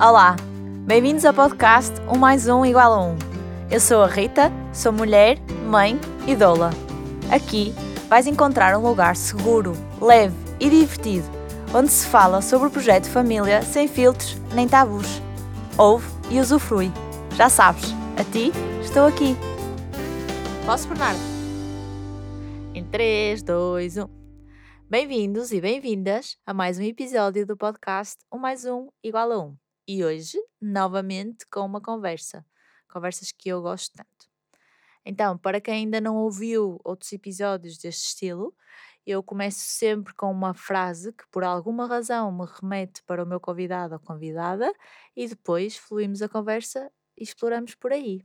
Olá, bem-vindos ao podcast Um Mais Um igual a Um. Eu sou a Rita, sou mulher, mãe e doula. Aqui vais encontrar um lugar seguro, leve e divertido, onde se fala sobre o projeto Família sem filtros nem tabus. Ouve e usufrui. Já sabes, a ti estou aqui. Posso, Bernardo? Em 3, 2, 1. Bem-vindos e bem-vindas a mais um episódio do podcast Um Mais Um igual a Um. E hoje, novamente, com uma conversa. Conversas que eu gosto tanto. Então, para quem ainda não ouviu outros episódios deste estilo, eu começo sempre com uma frase que por alguma razão me remete para o meu convidado ou convidada e depois fluímos a conversa e exploramos por aí.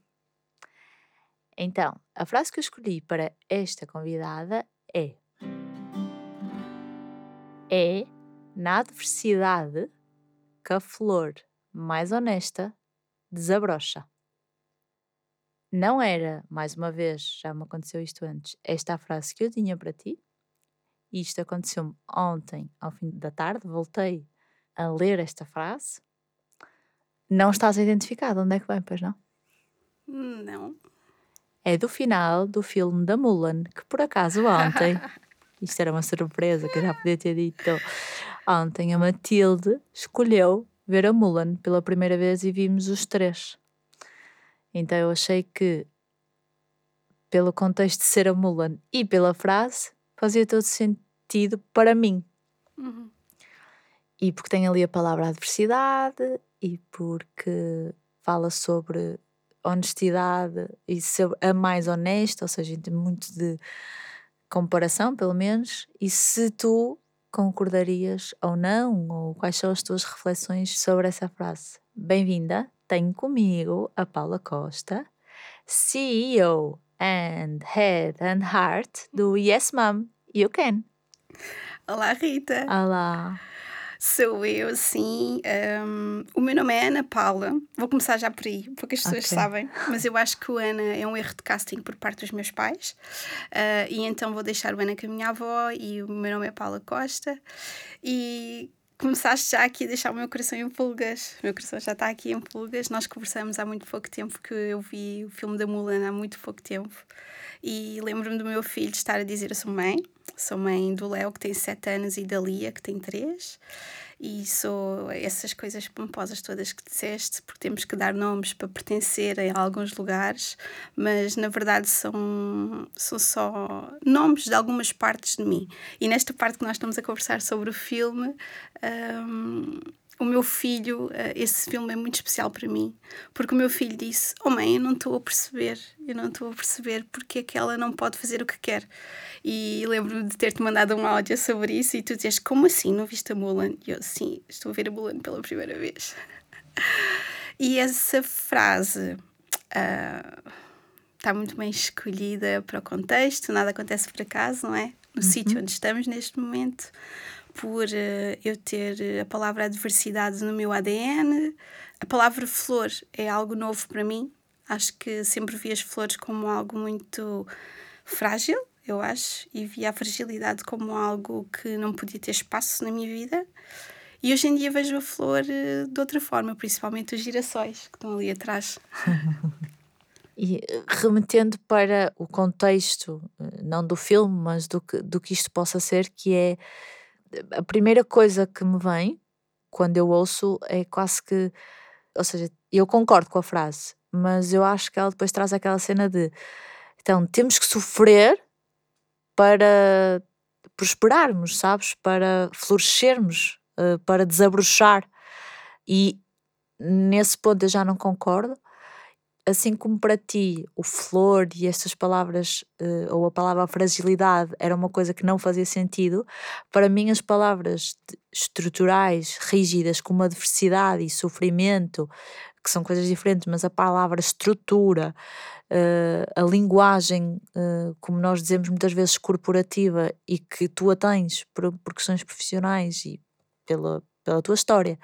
Então, a frase que eu escolhi para esta convidada é: É na adversidade que a flor mais honesta desabrocha. Não era, mais uma vez, já me aconteceu isto antes, esta a frase que eu tinha para ti. Isto aconteceu-me ontem, ao fim da tarde, voltei a ler esta frase. Não estás identificado, onde é que vem, pois não? Não. É do final do filme da Mulan, que por acaso ontem, isto era uma surpresa que eu já podia ter dito, ontem a Matilde escolheu ver a Mulan pela primeira vez e vimos os três. Então eu achei que, pelo contexto de ser a Mulan e pela frase, fazia todo sentido para mim. Uhum. E porque tem ali a palavra adversidade e porque fala sobre honestidade e ser a mais honesta, ou seja, muito de comparação, pelo menos. E se tu concordarias ou não, ou quais são as tuas reflexões sobre essa frase? Bem-vinda, tenho comigo a Paula Costa, CEO and Head and Heart do Yes Mom, You Can. Olá, Rita. Olá. Sou eu, sim. Um, o meu nome é Ana Paula. Vou começar já por aí, poucas pessoas Ok. sabem, mas eu acho que o Ana é um erro de casting por parte dos meus pais. Uh, e então vou deixar o Ana com a minha avó e o meu nome é Paula Costa. E começaste já aqui a deixar o meu coração em pulgas. O meu coração já está aqui em pulgas. Nós conversamos há muito pouco tempo, que eu vi o filme da Mulan há muito pouco tempo. E lembro-me do meu filho estar a dizer: Eu sou mãe, sou mãe do Léo, que tem 7 anos, e da Lia, que tem 3. E sou essas coisas pomposas todas que disseste, porque temos que dar nomes para pertencerem a alguns lugares, mas na verdade são, são só nomes de algumas partes de mim. E nesta parte que nós estamos a conversar sobre o filme, hum, o meu filho, eh, esse filme é muito especial para mim, porque o meu filho disse: Oh mãe, eu não estou a perceber, eu não estou a perceber porque é que ela não pode fazer o que quer. E lembro-me de ter-te mandado um áudio sobre isso e tu dizes: Como assim? Não viste a Mulan? E eu, sim, estou a ver a Mulan pela primeira vez. E essa frase ah, está muito bem escolhida para o contexto, nada acontece por acaso, não é? No sítio onde estamos neste momento por eh, eu ter eh, a palavra adversidade no meu ADN. A palavra flor é algo novo para mim. Acho que sempre vi as flores como algo muito frágil, eu acho, e via a fragilidade como algo que não podia ter espaço na minha vida. E hoje em dia vejo a flor eh, de outra forma, principalmente os girassóis que estão ali atrás. E remetendo para o contexto, não do filme, mas do que, do que isto possa ser, que é a primeira coisa que me vem quando eu ouço é quase que, ou seja, eu concordo com a frase, mas eu acho que ela depois traz aquela cena de então temos que sofrer para prosperarmos, sabes? Para florescermos, eh, para desabrochar. E nesse ponto eu já não concordo. Assim como para ti o flor e estas palavras, eh, ou a palavra fragilidade, era uma coisa que não fazia sentido, para mim as palavras estruturais, rígidas, como adversidade e sofrimento, que são coisas diferentes, mas a palavra estrutura, eh, a linguagem, eh, como nós dizemos muitas vezes, corporativa e que tu a tens por, por questões profissionais e pela, pela tua história,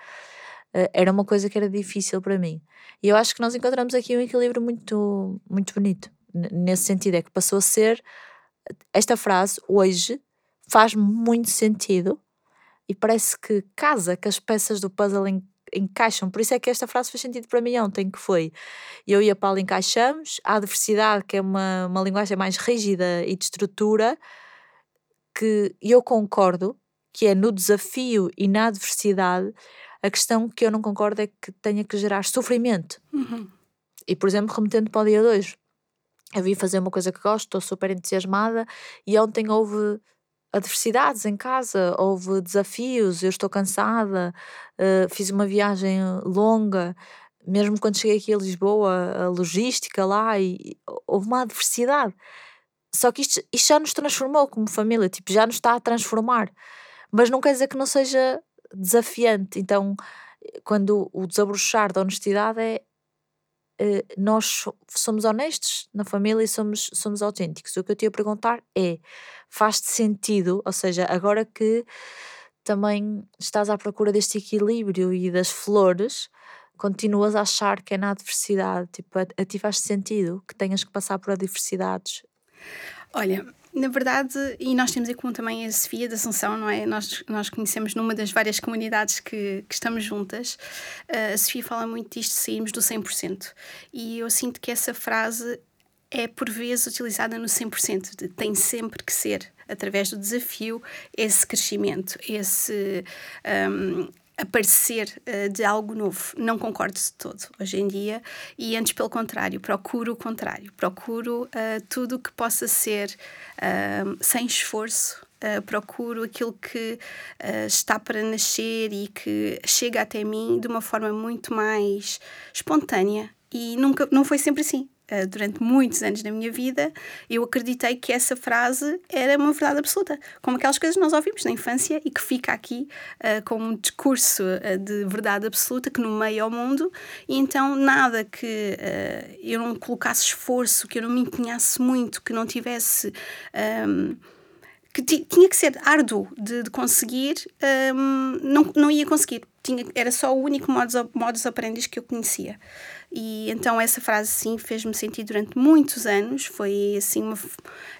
eh, era uma coisa que era difícil para mim. E eu acho que nós encontramos aqui um equilíbrio muito, muito bonito. Nesse sentido, é que passou a ser esta frase hoje faz muito sentido e parece que casa com as peças do puzzle em- encaixam. Por isso é que esta frase fez sentido para mim ontem, que foi eu e a Paula encaixamos, a adversidade, que é uma, uma linguagem mais rígida e de estrutura, que eu concordo, que é no desafio e na adversidade, a questão que eu não concordo é que tenha que gerar sofrimento. Uhum. E, por exemplo, remetendo para o dia 2, eu vim fazer uma coisa que gosto, estou super entusiasmada e ontem houve adversidades em casa, houve desafios, eu estou cansada, uh, fiz uma viagem longa, mesmo quando cheguei aqui a Lisboa, a logística lá, e, houve uma adversidade. Só que isto, isto já nos transformou como família, tipo, já nos está a transformar. Mas não quer dizer que não seja desafiante. Então, quando o desabrochar da honestidade é, eh, nós somos honestos na família e somos, somos autênticos. O que eu te ia perguntar é: faz-te sentido, ou seja, agora que também estás à procura deste equilíbrio e das flores, continuas a achar que é na adversidade, tipo, a, a ti faz sentido que tenhas que passar por adversidades? Olha, na verdade, e nós temos em comum também a Sofia da Assunção, não é? Nós, nós conhecemos numa das várias comunidades que, que estamos juntas. Uh, a Sofia fala muito disto de sairmos do 100%. E eu sinto que essa frase é por vezes utilizada no 100%, de tem sempre que ser através do desafio esse crescimento, esse um, aparecer uh, de algo novo. Não concordo de todo hoje em dia e antes pelo contrário, procuro o contrário. Procuro uh, tudo que possa ser uh, sem esforço. procuro aquilo que está para nascer e que chega até mim de uma forma muito mais espontânea e nunca não foi sempre assim uh, durante muitos anos da minha vida, eu acreditei que essa frase era uma verdade absoluta, como aquelas coisas que nós ouvimos na infância e que fica aqui uh, como um discurso uh, de verdade absoluta que no meio ao mundo, e então nada que eu não colocasse esforço, que eu não me empenhasse muito, que não tivesse. Um, que tinha que ser árduo de, de conseguir, um, não, não ia conseguir. Tinha, era só o único modus, modus operandi que eu conhecia. E então essa frase sim fez-me sentir durante muitos anos, foi assim uma,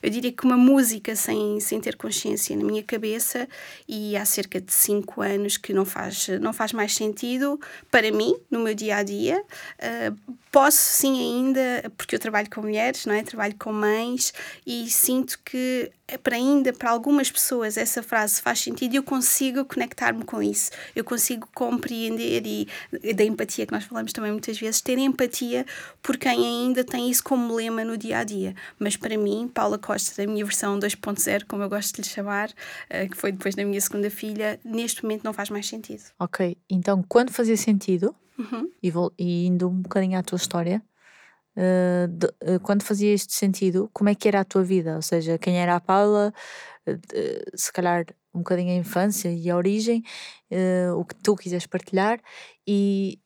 eu diria que uma música sem, sem ter consciência na minha cabeça e há cerca de cinco anos que não faz, não faz mais sentido para mim, no meu dia a dia. Uh, posso sim ainda, porque eu trabalho com mulheres, não é? Trabalho com mães e sinto que para ainda para algumas pessoas essa frase faz sentido e eu consigo conectar-me com isso. Eu consigo compreender e da empatia que nós falamos também muitas vezes, ter empatia por quem ainda tem isso como lema no dia a dia. Mas para mim, Paula Costa, da minha versão 2.0, como eu gosto de lhe chamar, eh, que foi depois da minha segunda filha, neste momento não faz mais sentido. Ok, então quando fazia sentido, uhum. e, vou, e indo um bocadinho à tua história, Uh, de, uh, quando fazia este sentido, como é que era a tua vida? Ou seja, quem era a Paula, uh, se calhar um bocadinho a infância e a origem, o que tu quiseres partilhar e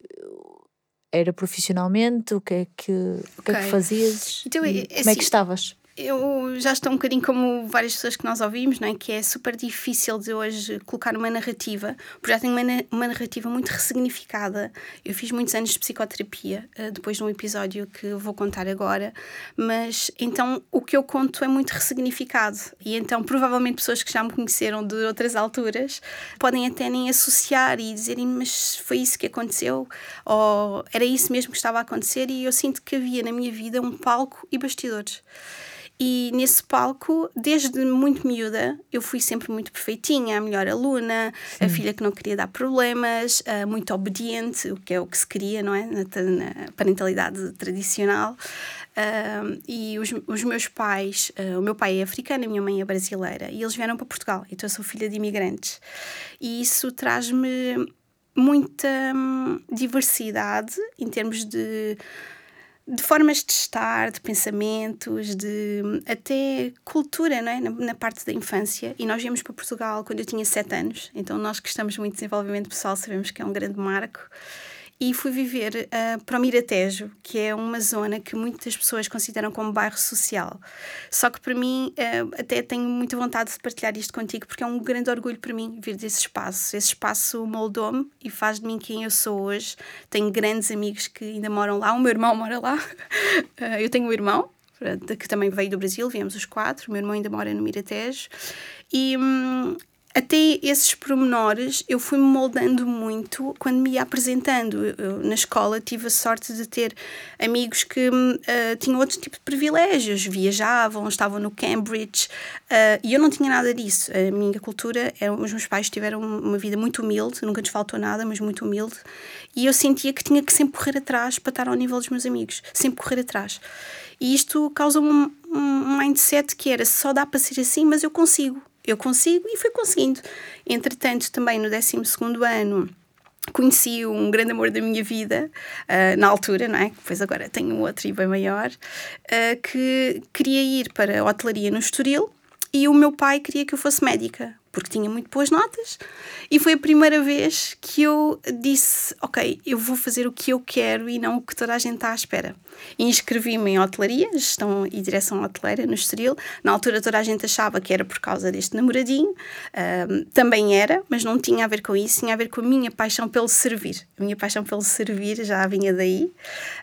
era profissionalmente, o que é que, okay. o que, é que fazias? Então, é, como é que assim, estavas? Eu já estou um bocadinho como várias pessoas que nós ouvimos, não é? que é super difícil de hoje colocar uma narrativa, porque já tenho uma, uma narrativa muito ressignificada. Eu fiz muitos anos de psicoterapia, uh, depois de um episódio que vou contar agora, mas então o que eu conto é muito ressignificado. E então, provavelmente, pessoas que já me conheceram de outras alturas podem até nem associar e dizerem, mas foi isso que aconteceu, ou era isso mesmo que estava a acontecer, e eu sinto que havia na minha vida um palco e bastidores. E nesse palco, desde muito miúda, eu fui sempre muito perfeitinha, a melhor aluna, Sim. a filha que não queria dar problemas, uh, muito obediente, o que é o que se queria, não é? Na, na parentalidade tradicional. Uh, e os, os meus pais, uh, o meu pai é africano, a minha mãe é brasileira, e eles vieram para Portugal, então eu sou filha de imigrantes. E isso traz-me muita hum, diversidade em termos de de formas de estar, de pensamentos, de até cultura, não é? na, na, parte da infância. E nós viemos para Portugal quando eu tinha sete anos, então nós que estamos muito desenvolvimento pessoal sabemos que é um grande marco e fui viver uh, para o Miratejo, que é uma zona que muitas pessoas consideram como bairro social. Só que para mim, uh, até tenho muita vontade de partilhar isto contigo, porque é um grande orgulho para mim vir desse espaço. Esse espaço moldou-me e faz de mim quem eu sou hoje. Tenho grandes amigos que ainda moram lá, o meu irmão mora lá. Uh, eu tenho um irmão, que também veio do Brasil, viemos os quatro, o meu irmão ainda mora no Miratejo. E hum, até esses pormenores eu fui-me moldando muito quando me ia apresentando. Eu, na escola tive a sorte de ter amigos que uh, tinham outro tipo de privilégios, viajavam, estavam no Cambridge uh, e eu não tinha nada disso. A minha cultura, era, os meus pais tiveram uma vida muito humilde, nunca nos faltou nada, mas muito humilde, e eu sentia que tinha que sempre correr atrás para estar ao nível dos meus amigos, sempre correr atrás. E isto causa um, um mindset que era só dá para ser assim, mas eu consigo eu consigo e fui conseguindo. Entretanto, também no 12 ano conheci um grande amor da minha vida uh, na altura, não é? Depois agora tenho outro e bem maior, uh, que queria ir para a hotelaria no Estoril e o meu pai queria que eu fosse médica porque tinha muito boas notas, e foi a primeira vez que eu disse: Ok, eu vou fazer o que eu quero e não o que toda a gente está à espera. Inscrevi-me em hotelaria, gestão e direção hoteleira no Estoril. Na altura toda a gente achava que era por causa deste namoradinho, um, também era, mas não tinha a ver com isso, tinha a ver com a minha paixão pelo servir. A minha paixão pelo servir já vinha daí,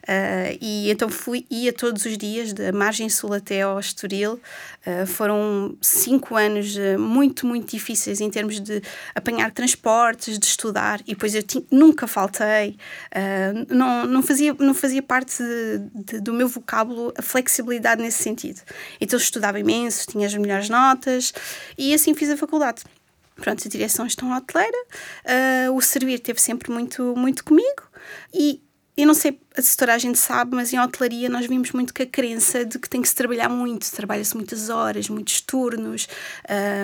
uh, e então fui, ia todos os dias, da margem sul até ao Estoril. Uh, foram cinco anos uh, muito, muito difíceis em termos de apanhar transportes, de estudar, e depois eu nunca faltei, uh, não, não, fazia, não fazia parte de, de, do meu vocábulo a flexibilidade nesse sentido. Então estudava imenso, tinha as melhores notas, e assim fiz a faculdade. Pronto, a direção estão hoteleira, uh, o servir teve sempre muito, muito comigo, e eu não sei se toda a gente sabe, mas em hotelaria nós vimos muito que a crença de que tem que se trabalhar muito, trabalha-se muitas horas, muitos turnos,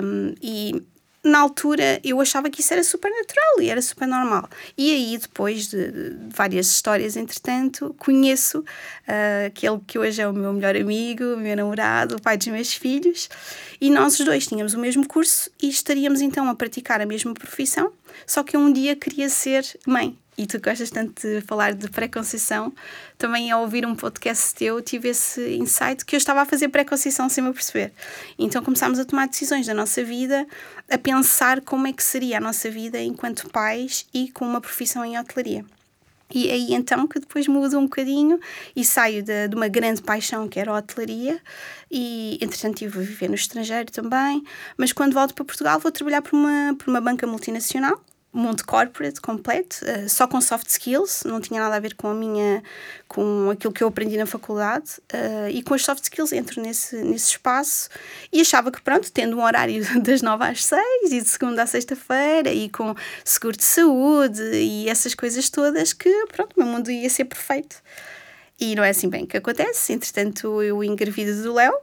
um, e na altura eu achava que isso era super natural e era super normal. E aí, depois de, de várias histórias, entretanto, conheço uh, aquele que hoje é o meu melhor amigo, o meu namorado, o pai dos meus filhos, e nós os dois tínhamos o mesmo curso e estaríamos então a praticar a mesma profissão, só que eu um dia queria ser mãe e tu gostas tanto de falar de pré-conceição, também ao ouvir um podcast teu tive esse insight que eu estava a fazer pré-conceição sem me perceber. Então começámos a tomar decisões da nossa vida, a pensar como é que seria a nossa vida enquanto pais e com uma profissão em hotelaria. E aí então que depois mudo um bocadinho e saio de, de uma grande paixão que era a hotelaria e entretanto estive a viver no estrangeiro também, mas quando volto para Portugal vou trabalhar por uma, por uma banca multinacional mundo corporate completo, uh, só com soft skills, não tinha nada a ver com a minha, com aquilo que eu aprendi na faculdade, uh, e com as soft skills entro nesse, nesse espaço e achava que, pronto, tendo um horário das nove às seis e de segunda à sexta-feira e com seguro de saúde e essas coisas todas, que, pronto, o meu mundo ia ser perfeito. E não é assim bem que acontece, entretanto eu engravido do Léo,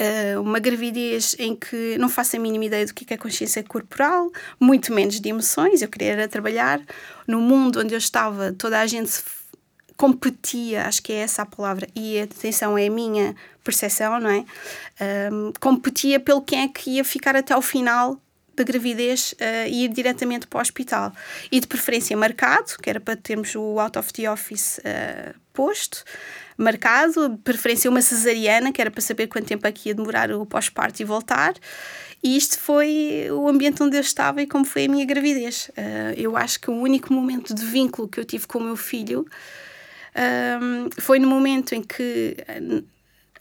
Uh, uma gravidez em que não faço a mínima ideia do que é consciência corporal, muito menos de emoções. Eu queria era trabalhar no mundo onde eu estava, toda a gente competia, acho que é essa a palavra, e atenção, é a minha percepção, não é? Um, competia pelo quem é que ia ficar até ao final da gravidez uh, e ir diretamente para o hospital. E de preferência marcado, que era para termos o out of the office uh, posto marcado, preferência uma cesariana, que era para saber quanto tempo aqui ia demorar o pós-parto e voltar. E isto foi o ambiente onde eu estava e como foi a minha gravidez. Uh, eu acho que o único momento de vínculo que eu tive com o meu filho um, foi no momento em que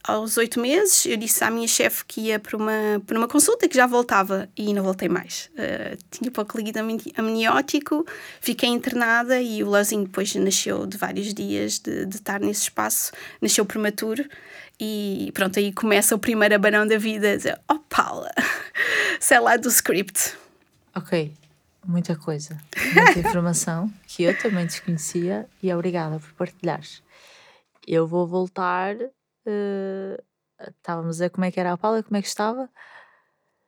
aos oito meses, eu disse à minha chefe que ia para uma, para uma consulta que já voltava e não voltei mais. Uh, tinha líquido amniótico, fiquei internada e o Leozinho depois nasceu de vários dias de, de estar nesse espaço, nasceu prematuro e pronto, aí começa o primeiro abanão da vida, dizer, oh Paula, sei lá do script. Ok, muita coisa, muita informação que eu também desconhecia e obrigada por partilhares. Eu vou voltar Uh, estávamos a como é que era a Paula, como é que estava.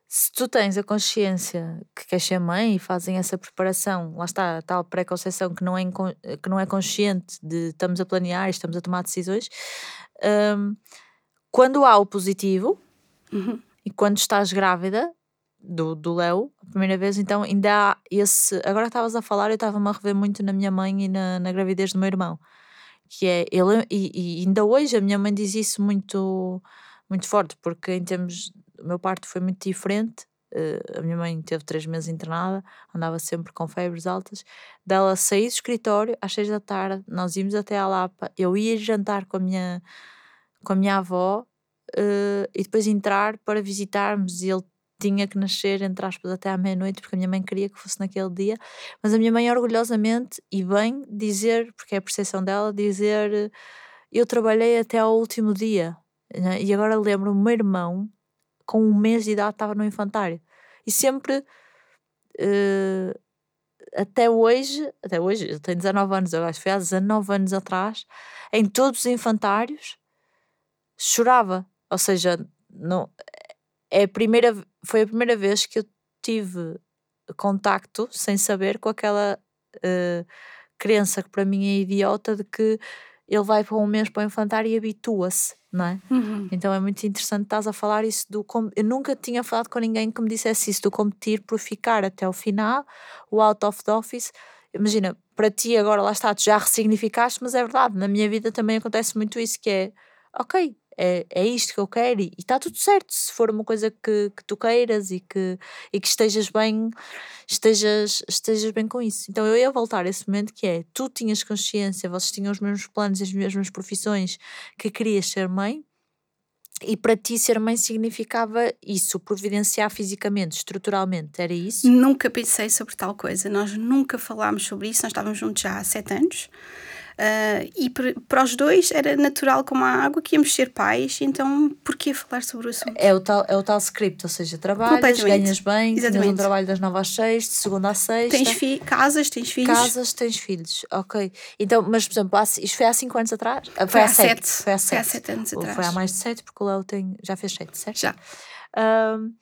Se tu tens a consciência que queres ser mãe e fazem essa preparação, lá está, a tal pré-conceição que, não é que não é consciente de estamos a planear, estamos a tomar decisões, um, quando há o positivo uhum. e quando estás grávida do, do Léo, a primeira vez, então ainda há esse. Agora estavas a falar, eu estava-me a rever muito na minha mãe e na, na gravidez do meu irmão que é ele e, e, ainda hoje a minha mãe diz isso muito muito forte porque em termos o meu parto foi muito diferente uh, a minha mãe teve três meses internada andava sempre com febres altas dela sair do escritório às seis da tarde nós íamos até à Lapa eu ia jantar com a minha com a minha avó uh, e depois entrar para visitarmos e ele tinha que nascer, entre aspas, até à meia-noite, porque a minha mãe queria que fosse naquele dia. Mas a minha mãe, orgulhosamente, e bem, dizer, porque é a percepção dela, dizer: Eu trabalhei até ao último dia. Né? E agora lembro o meu irmão, com um mês de idade, estava no infantário. E sempre. Uh, até hoje, até hoje, eu tenho 19 anos, eu acho que foi há 19 anos atrás, em todos os infantários, chorava. Ou seja, não, é a primeira, foi a primeira vez que eu tive contacto, sem saber, com aquela uh, crença que para mim é idiota de que ele vai para um mês para o infantário e habitua-se, não é? Uhum. Então é muito interessante estás a falar isso do. Eu nunca tinha falado com ninguém que me dissesse isso, do competir por ficar até o final, o out of the office. Imagina, para ti agora lá está, tu já ressignificaste, mas é verdade, na minha vida também acontece muito isso, que é ok, é, é isto que eu quero e está tudo certo. Se for uma coisa que, que tu queiras e que, e que estejas bem estejas, estejas bem com isso. Então eu ia voltar a esse momento que é tu tinhas consciência, vocês tinham os mesmos planos as mesmas profissões que querias ser mãe e para ti ser mãe significava isso, providenciar fisicamente, estruturalmente, era isso? Nunca pensei sobre tal coisa, nós nunca falámos sobre isso, nós estávamos juntos já há sete anos Uh, e para os dois era natural como a água que íamos ser pais, então porquê falar sobre o assunto? É o tal, é o tal script, ou seja, trabalhas, ganhas bem, Exatamente. tens um trabalho das 9 às 6, de segunda às 6. Tens fi casas, tens filhos. Casas, tens filhos, ok. Então, mas por exemplo, isto foi há 5 anos atrás? Ah, foi, foi há 7. Foi há 7 sete anos atrás. Foi há mais de 7, porque o Léo tem, já fez 7, certo? Já. Um,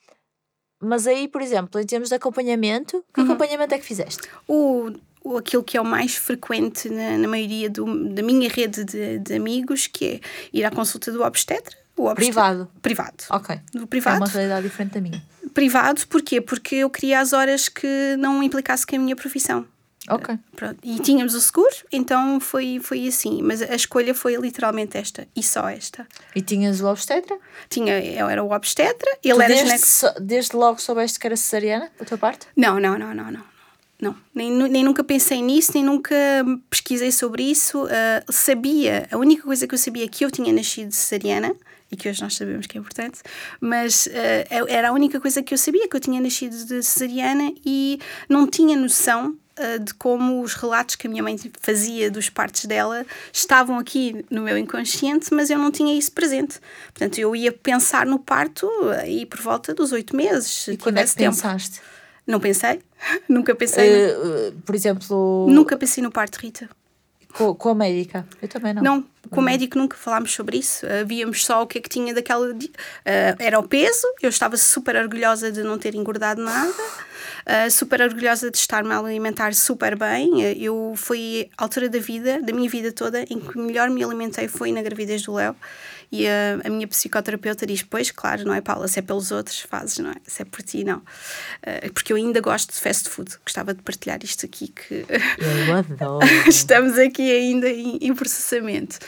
mas aí, por exemplo, em termos de acompanhamento, que uhum. acompanhamento é que fizeste? O aquilo que é o mais frequente na, na maioria do, da minha rede de, de, amigos, que é ir à consulta do obstetra. Privado. Privado. Ok. No privado. É uma realidade diferente da minha. Privado, porquê? Porque eu queria as horas que não implicasse com a minha profissão. Ok. Pronto. E tínhamos o seguro, então foi, foi assim. Mas a escolha foi literalmente esta e só esta. E tinhas o obstetra? Tinha, eu era o obstetra. Ele tu era desde, desde logo soubeste que era cesariana, da tua parte? Não, não, não, não, não. Não, nem, nem nunca pensei nisso, nem nunca pesquisei sobre isso. Uh, sabia, a única coisa que eu sabia é que eu tinha nascido cesariana, e que hoje nós sabemos que é importante, mas uh, era a única coisa que eu sabia, que eu tinha nascido de cesariana e não tinha noção uh, de como os relatos que a minha mãe fazia dos partos dela estavam aqui no meu inconsciente, mas eu não tinha isso presente. Portanto, eu ia pensar no parto aí por volta dos oito meses. E quando é que tempo. pensaste? Não pensei. Nunca pensei. Uh, por exemplo. Nunca pensei no parto, Rita. Com, com a médica? Eu também não. Não, com o médico nunca falámos sobre isso. Uh, víamos só o que é que tinha daquela. Uh, era o peso, eu estava super orgulhosa de não ter engordado nada, uh, super orgulhosa de estar-me a alimentar super bem. eu fui a altura da vida, da minha vida toda, em que melhor me alimentei foi na gravidez do Léo. E a, a, minha psicoterapeuta diz: Pois, claro, não é, Paula? Se é pelos outros, fazes, não é? Se é por ti, não. Uh, porque eu ainda gosto de fast food. Gostava de partilhar isto aqui. que Eu adoro. Estamos aqui ainda em, em processamento.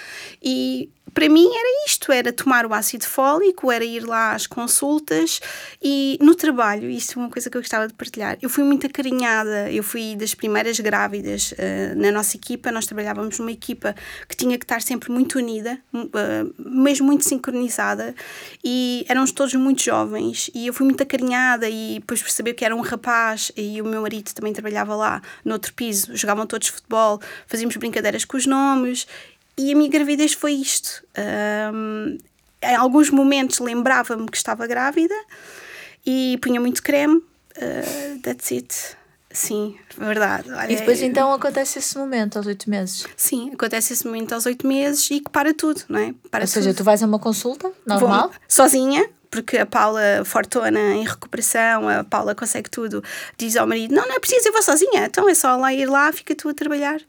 E para mim era isto, era tomar o ácido fólico, era ir lá às consultas e no trabalho, isto é uma coisa que eu gostava de partilhar, eu fui muito acarinhada, eu fui das primeiras grávidas uh, na nossa equipa, nós trabalhávamos numa equipa que tinha que estar sempre muito unida, uh, mesmo muito sincronizada e éramos todos muito jovens. E eu fui muito acarinhada e depois percebi que era um rapaz e o meu marido também trabalhava lá no outro piso, jogavam todos futebol, fazíamos brincadeiras com os nomes e a minha gravidez foi isto. Um, em alguns momentos lembrava-me que estava grávida e punha muito creme. Uh, that's it. Sim, verdade. Olha, e depois então acontece esse momento aos oito meses? Sim, acontece esse momento aos oito meses e que para tudo, não é? Para Ou seja, tu vais a uma consulta normal? Vou, sozinha, porque a Paula fortuna em recuperação, a Paula consegue tudo, diz ao marido: Não, não é preciso, eu vou sozinha, então é só lá ir lá, fica tu a trabalhar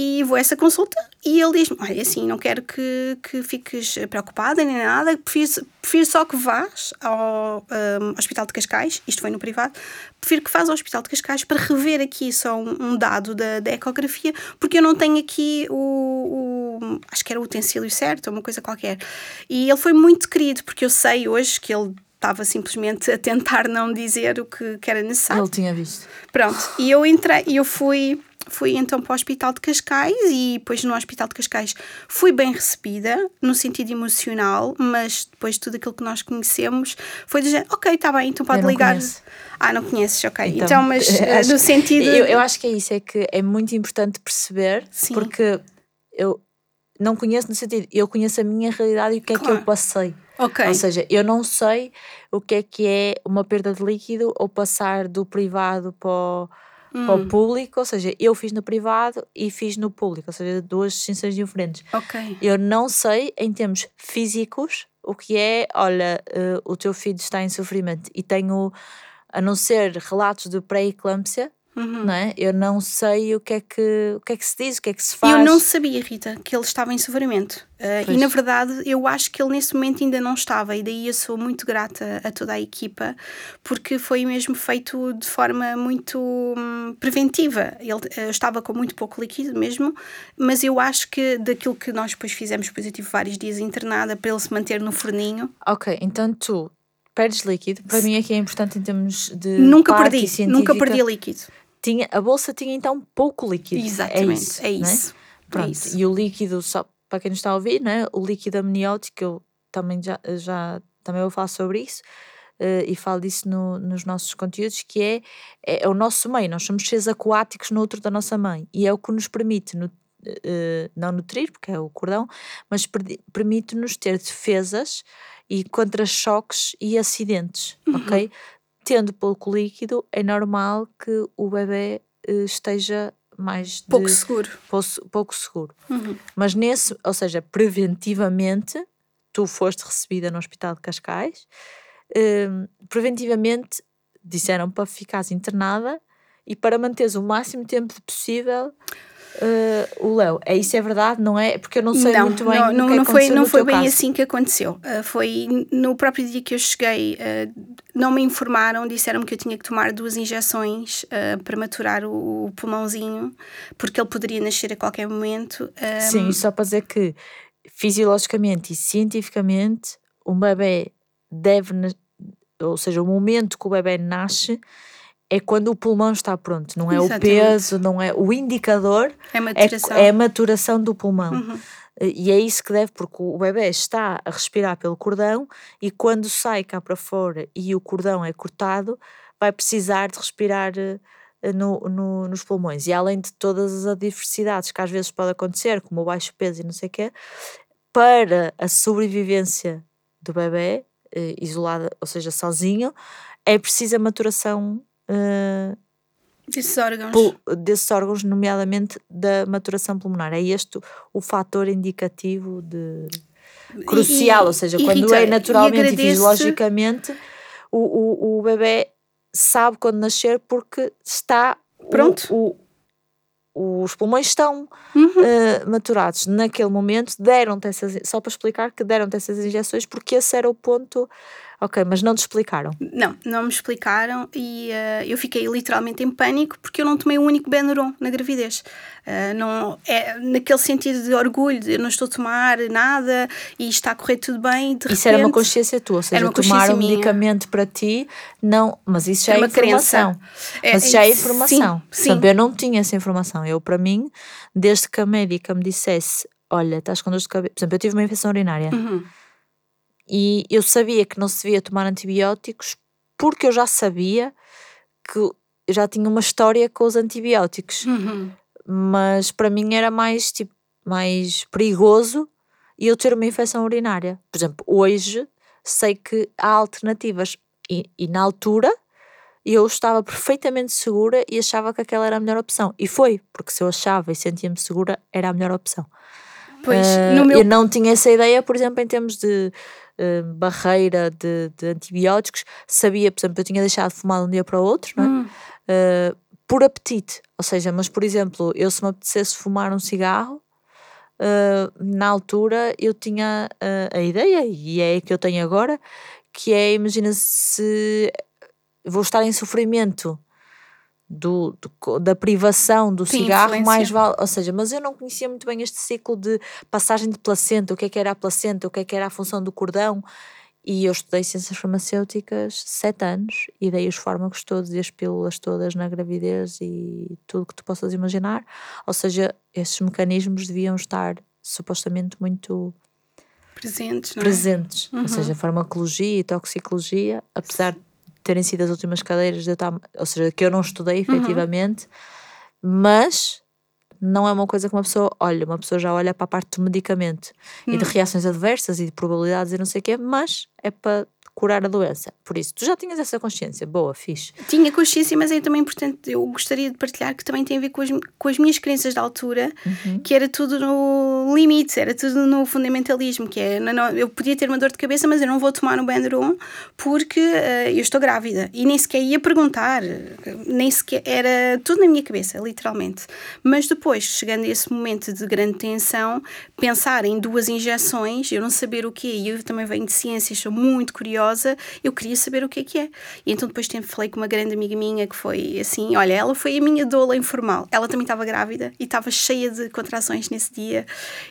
e vou a essa consulta e ele diz-me, olha, assim, não quero que, que fiques preocupada nem nada, prefiro, prefiro só que vás ao um, Hospital de Cascais, isto foi no privado, prefiro que vás ao Hospital de Cascais para rever aqui só um, um dado da, da, ecografia, porque eu não tenho aqui o, o, acho que era o utensílio certo, ou uma coisa qualquer. E ele foi muito querido, porque eu sei hoje que ele estava simplesmente a tentar não dizer o que, que era necessário. Ele tinha visto. Pronto, e eu entrei, e eu fui fui então para o Hospital de Cascais e depois no Hospital de Cascais fui bem recebida, no sentido emocional, mas depois de tudo aquilo que nós conhecemos foi género, ok, está bem, então pode ligar. Conheço. Ah, não conheces, ok. Então, então mas acho, no sentido. Eu, eu acho que é isso, é que é muito importante perceber, Sim. porque eu não conheço no sentido, eu conheço a minha realidade e o que claro. é que eu passei. Okay. Ou seja, eu não sei o que é que é uma perda de líquido ou passar do privado para o, hum. para o público. Ou seja, eu fiz no privado e fiz no público. Ou seja, duas distinções diferentes. Okay. Eu não sei, em termos físicos, o que é, olha, uh, o teu filho está em sofrimento. E tenho, a não ser relatos de pré-eclâmpsia, Uhum. Não é? Eu não sei o que, é que, o que é que se diz, o que é que se faz. Eu não sabia, Rita, que ele estava em sofrimento. Uh, e na verdade, eu acho que ele nesse momento ainda não estava. E daí eu sou muito grata a toda a equipa, porque foi mesmo feito de forma muito hum, preventiva. Ele uh, estava com muito pouco líquido mesmo, mas eu acho que daquilo que nós depois fizemos, depois eu tive vários dias internada para ele se manter no forninho. Ok, então tu perdes líquido. Para mim aqui é importante em termos de. Nunca perdi, nunca perdi líquido tinha, a bolsa tinha então pouco líquido. Exatamente, é isso. É isso. Né? Pronto, é isso. E o líquido, só para quem nos está a ouvir, né? o líquido amniótico, eu também já, já também vou falar sobre isso. Uh, e falo disso no, nos nossos conteúdos, que é, é, é, o nosso meio, nós somos seres aquáticos no outro da nossa mãe, e é o que nos permite, no, uh, não nutrir, porque é o cordão, mas permite-nos ter defesas e contra choques e acidentes, uhum. ok? Tendo pouco líquido, é normal que o bebê uh, esteja mais pouco de, seguro. Pouco, pouco seguro. Uhum. Mas nesse, ou seja, preventivamente, tu foste recebida no Hospital de Cascais, uh, preventivamente disseram para ficares internada e para manteres o máximo tempo possível uh, o Léo. É isso é verdade, não é? Porque eu não sei não, muito bem não, não, não foi não foi bem caso. assim que aconteceu. Uh, foi no próprio dia que eu cheguei, uh, não me informaram, disseram-me que eu tinha que tomar duas injeções para maturar o, o, pulmãozinho, porque ele poderia nascer a qualquer momento. Sim, só para dizer que fisiologicamente e cientificamente um bebê deve, ou seja, o momento que o bebê nasce é quando o pulmão está pronto, não é Exatamente. o peso, não é o indicador, é, maturação. é, é a maturação do pulmão. Uhum. E é isso que deve, porque o bebê está a respirar pelo cordão e quando sai cá para fora e o cordão é cortado, vai precisar de respirar eh, no, no, nos pulmões. E além de todas as adversidades que às vezes pode acontecer, como o baixo peso e não sei o quê, para a sobrevivência do bebê, eh, isolado, ou seja, sozinho, é preciso a maturação uh, desses órgãos. desses órgãos, nomeadamente da maturação pulmonar. É este o fator indicativo de crucial, e, ou seja, quando Rita, é naturalmente e, e fisiologicamente, o, o, o bebê sabe quando nascer porque está pronto. O, o, os pulmões estão uhum. uh, maturados. Naquele momento deram-te essas, só para explicar que deram-te essas injeções porque esse era o ponto Ok, mas não te explicaram? Não, não me explicaram e uh, eu fiquei literalmente em pânico porque eu não tomei um único Benuron na gravidez. Uh, não, é naquele sentido de orgulho, de eu não estou a tomar nada e está a correr tudo bem. De isso repente, era uma consciência tua, ou seja, tomar um minha. medicamento para ti, não, mas isso já é, é informação. É, mas já é informação. Sim, sim. Sabe, eu não tinha essa informação. Eu, para mim, desde que a médica me dissesse: Olha, estás com dor de cabeça. Por exemplo, eu tive uma infecção urinária. Uhum e eu sabia que não se devia tomar antibióticos porque eu já sabia que eu já tinha uma história com os antibióticos. Uhum. Mas para mim era mais, tipo, mais perigoso eu ter uma infecção urinária. Por exemplo, hoje sei que há alternativas e, e na altura eu estava perfeitamente segura e achava que aquela era a melhor opção. E foi, porque se eu achava e sentia-me segura, era a melhor opção. Pois, uh, meu... Eu não tinha essa ideia, por exemplo, em termos de uh, barreira de, de, antibióticos. Sabia, por exemplo, eu tinha deixado de fumar de um dia para o outro, não é? Hum. Uh, por apetite. Ou seja, mas por exemplo, eu se me apetecesse fumar um cigarro, na altura eu tinha a ideia, e é a que eu tenho agora, que é, imagina se vou estar em sofrimento do, do, da privação do Sim, cigarro, influência. mais vale. Ou seja, mas eu não conhecia muito bem este ciclo de passagem de placenta, o que é que era a placenta, o que é que era a função do cordão. E eu estudei ciências farmacêuticas sete anos e dei os fármacos todos e as pílulas todas na gravidez e tudo que tu possas imaginar. Ou seja, esses mecanismos deviam estar supostamente muito presentes, é? presentes. Uhum. Ou seja, farmacologia e toxicologia, apesar de terem sido as últimas cadeiras, de eu estar, ou seja, que eu não estudei Uhum. efetivamente, mas não é uma coisa que uma pessoa olha, uma pessoa já olha para a parte do medicamento e Hum. de reações adversas e de probabilidades e não sei o quê, mas é para curar a doença. Por isso, tu já tinhas essa consciência, boa, fixe. Tinha consciência, mas é também importante, eu gostaria de partilhar que também tem a ver com as, com as minhas crenças da altura, Uhum. que era tudo no limite, era tudo no fundamentalismo, que é, não, eu podia ter uma dor de cabeça, mas eu não vou tomar um Benderon porque eh, eu estou grávida. E nem sequer ia perguntar, nem sequer, era tudo na minha cabeça, literalmente. Mas depois, chegando a esse momento de grande tensão, pensar em duas injeções, eu não saber o que e eu também venho de ciências, sou muito curiosa, eu queria saber o que é que é. E então depois tempo falei com uma grande amiga minha que foi assim, olha, ela foi a minha doula informal. Ela também estava grávida e estava cheia de contrações nesse dia.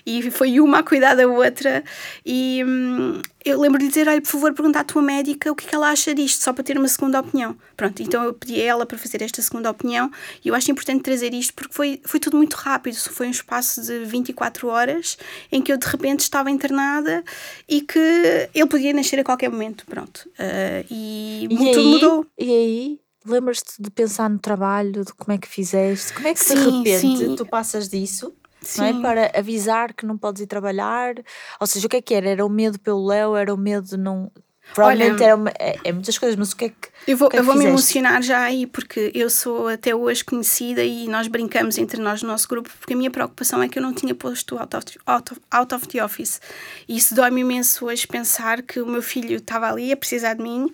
E foi uma a cuidar da outra. E hum, eu lembro de dizer, olha, por favor, pergunta à tua médica o que é que ela acha disto, só para ter uma segunda opinião. Pronto, então eu pedi a ela para fazer esta segunda opinião e eu acho importante trazer isto porque foi, foi tudo muito rápido. Foi um espaço de 24 horas em que eu de repente estava internada e que ele podia nascer a qualquer momento. Pronto. Ah, e, E tudo aí, mudou. e aí, lembras-te de pensar no trabalho, de como é que fizeste, como é que de Sim, repente sim. tu passas disso, é? Sim. Para avisar que não podes ir trabalhar, ou seja, o que é que era? Era o medo pelo Léo, era o medo de não... Provavelmente Olha- era uma- é, é muitas coisas, mas o que é que... Eu vou, que é eu vou me emocionar já aí, porque eu sou até hoje conhecida e nós brincamos entre nós no nosso grupo, porque a minha preocupação é que eu não tinha posto out of, out of, out of the office. E isso dói-me imenso hoje pensar que o meu filho estava ali a precisar de mim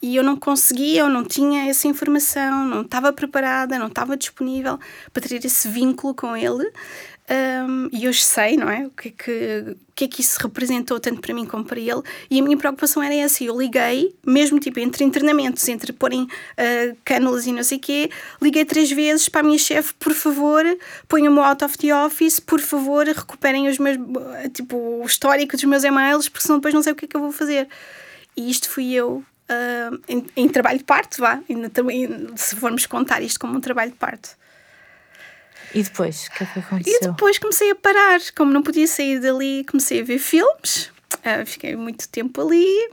e eu não conseguia, eu não tinha essa informação, não estava preparada, não estava disponível para ter esse vínculo com ele. Um, e hoje sei, não é? O que é que, o que é que isso representou tanto para mim como para ele. E a minha preocupação era essa. Eu liguei, mesmo tipo entre internamentos, entre porem uh, cânulas e não sei o quê, liguei três vezes para a minha chefe, por favor, ponham-me out of the office, por favor, recuperem os meus, tipo, o histórico dos meus e-mails, porque senão depois não sei o que é que eu vou fazer. E isto fui eu. uh, em, em trabalho de parto, vá, ainda também, se formos contar isto como um trabalho de parto. E depois, o que é que E aconteceu? depois comecei a parar, como não podia sair dali, comecei a ver filmes. Ah, fiquei muito tempo ali,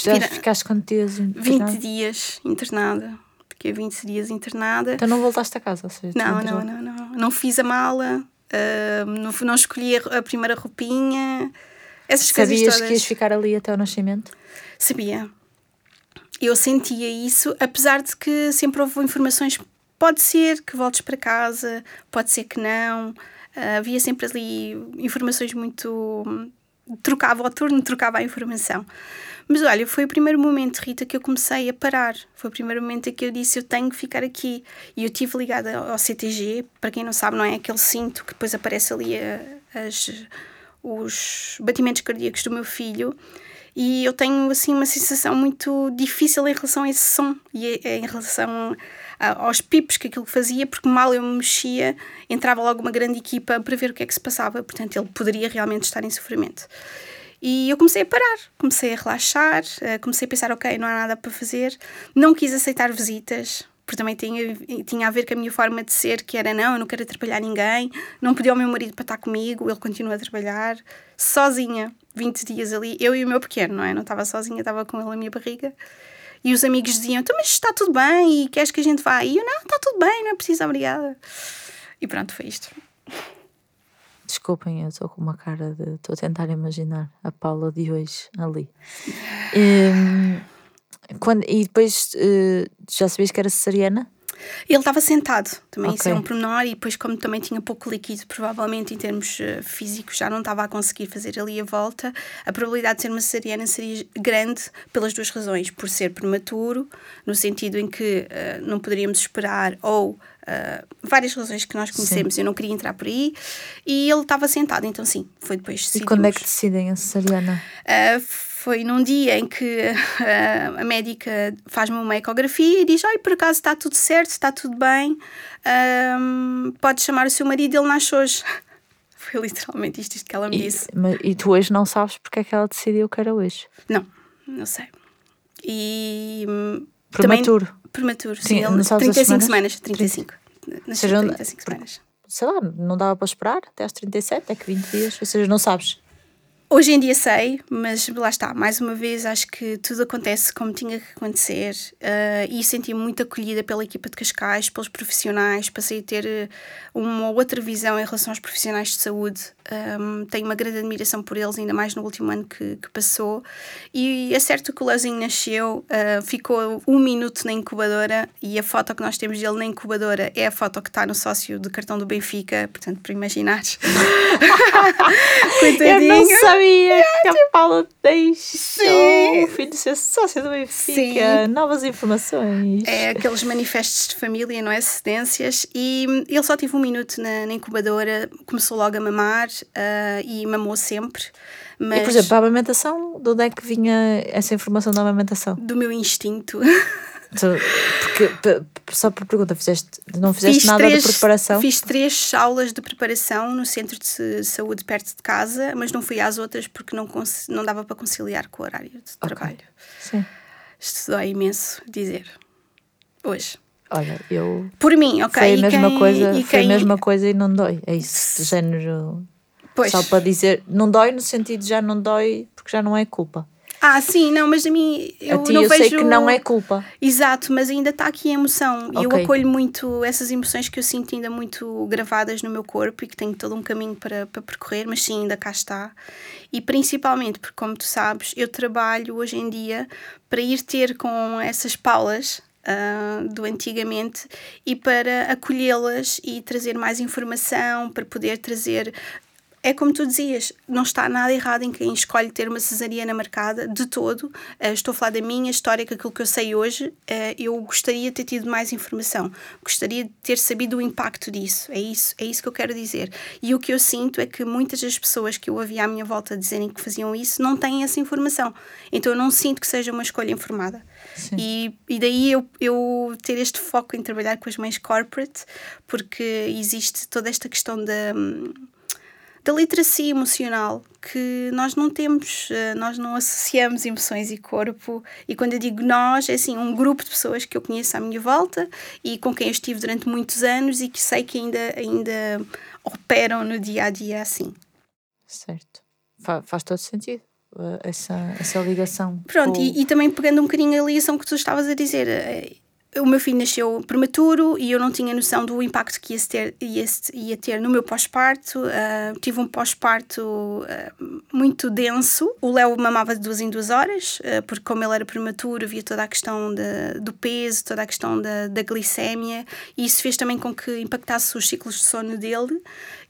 Já vira- ficaste quantos dias 20 internada? dias internada. Fiquei 20 dias internada. Então não voltaste a casa, ou seja, Não, não, não, não. Não fiz a mala, ah, não, não escolhi a, primeira roupinha. Essas coisas Sabias todas. que ias ficar ali até o nascimento? Sabia. Eu sentia isso, apesar de que sempre houve informações. Pode ser que voltes para casa, pode ser que não. Ah, havia sempre ali informações muito. Trocava o turno, trocava a informação. Mas olha, foi o primeiro momento, Rita, que eu comecei a parar. Foi o primeiro momento em que eu disse: Eu tenho que ficar aqui. E eu estive ligada ao CTG, para quem não sabe, não é aquele cinto que depois aparece ali a- as, os batimentos cardíacos do meu filho e eu tenho assim uma sensação muito difícil em relação a esse som e a- em relação aos pipos que aquilo fazia, porque mal eu me mexia, entrava logo uma grande equipa para ver o que é que se passava, portanto ele poderia realmente estar em sofrimento. E eu comecei a parar, comecei a relaxar, comecei a pensar, ok, não há nada para fazer, não quis aceitar visitas, porque também tinha, tinha a ver com a minha forma de ser, que era não, eu não quero atrapalhar ninguém, não pedi ao meu marido para estar comigo, ele continua a trabalhar, sozinha, 20 dias ali, eu e o meu pequeno, não é? Não estava sozinha, estava com ele na minha barriga. E os amigos diziam, então, mas está tudo bem, e queres que a gente vá? E eu, não, está tudo bem, não é preciso, obrigada. E pronto, foi isto. Desculpem, eu estou com uma cara de. Estou a tentar imaginar a Paula de hoje ali. Hum, quando, e depois eh, já sabias que era cesariana? Ele estava sentado, também isso é um pormenor, e depois, como também tinha pouco líquido, provavelmente em termos eh, físicos, já não estava a conseguir fazer ali a volta. A probabilidade de ser uma cesariana seria grande pelas duas razões: por ser prematuro, no sentido em que eh, não poderíamos esperar, ou eh, várias razões que nós conhecemos, eu não queria entrar por aí, e ele estava sentado, então sim, foi depois E quando é que decidem a cesariana? Uh, foi num dia em que uh, a médica faz-me uma ecografia e diz: Ai, por acaso está tudo certo, está tudo bem, um, pode chamar o seu marido, ele nasce hoje. Foi literalmente isto, isto que ela me E, disse. mas- e tu hoje não sabes porque é que ela decidiu que era hoje? Não, não sei. E. Prematuro. Também, prematuro, sim. Sim, ele- não sabes as 35 semanas? semanas. 35. Nasceu seja, 35 semanas. Sei lá, não dava para esperar até às 37, é que 20 dias, ou seja, não sabes. Hoje em dia sei, mas lá está, mais uma vez acho que tudo acontece como tinha que acontecer eh, e senti-me muito acolhida pela equipa de Cascais, pelos profissionais, passei a ter eh, uma outra visão em relação aos profissionais de saúde. Um, tenho uma grande admiração por eles, ainda mais no último ano que, que passou. E é certo que o Leozinho nasceu, eh, ficou um minuto na incubadora e a foto que nós temos dele na incubadora é a foto que está no sócio do cartão do Benfica, portanto, para imaginares. Eu Coitadinho. não sabia que a Paula deixou o filho ser sócio do Benfica. Sim. Novas informações. É aqueles manifestos de família, não é? Cedências. E ele só teve um minuto na, na incubadora, começou logo a mamar ah, e mamou sempre. Mas E, por exemplo, a amamentação, de onde é que vinha essa informação da amamentação? do meu instinto. Tu- Porque, só por pergunta, fizeste, não fizeste nada de preparação? Fiz três aulas de preparação no centro de saúde perto de casa, mas não fui às outras porque não, não dava para conciliar com o horário de trabalho. Sim. Isto dói imenso dizer. Hoje. Olha, eu. Por mim, ok? foi a mesma quem- coisa, e foi a quem- mesma coisa e não dói. É isso, de género. Pois. Só para dizer, não dói no sentido de já não dói porque já não é culpa. Ah, sim, não, mas a mim eu a ti não eu vejo... sei que não é culpa. Exato, mas ainda está aqui a emoção. E eu Ok. acolho muito essas emoções que eu sinto ainda muito gravadas no meu corpo e que tenho todo um caminho para, para percorrer, mas sim, ainda cá está. E principalmente porque, como tu sabes, eu trabalho hoje em dia para ir ter com essas paulas. ah, do antigamente e para acolhê-las e trazer mais informação, para poder trazer é como tu dizias, não está nada errado em quem escolhe ter uma cesariana marcada, de todo. Eh, estou a falar da minha história, que aquilo que eu sei hoje, eh, eu gostaria de ter tido mais informação. Gostaria de ter sabido o impacto disso. É isso, é isso que eu quero dizer. E o que eu sinto é que muitas das pessoas que eu havia à minha volta dizerem que faziam isso não têm essa informação. Então eu não sinto que seja uma escolha informada. E, e daí eu, eu ter este foco em trabalhar com as mães corporate, porque existe toda esta questão da hum, da literacia emocional que nós não temos, eh, nós não associamos emoções e corpo. E quando eu digo nós, é assim, um grupo de pessoas que eu conheço à minha volta e com quem eu estive durante muitos anos e que sei que ainda, ainda operam no dia a dia assim. Certo. Fa- faz todo sentido. eh, Essa, essa ligação. Pronto, com- e, e também pegando um bocadinho a ligação que tu estavas a dizer, eh, o meu filho nasceu prematuro e eu não tinha noção do impacto que ia ter, ia, ia ter no meu pós-parto. Ah, tive um pós-parto ah, muito denso. O Léo mamava de duas em duas horas, ah, porque como ele era prematuro, havia toda a questão da- do peso, toda a questão da, da glicémia, e isso fez também com que impactasse os ciclos de sono dele.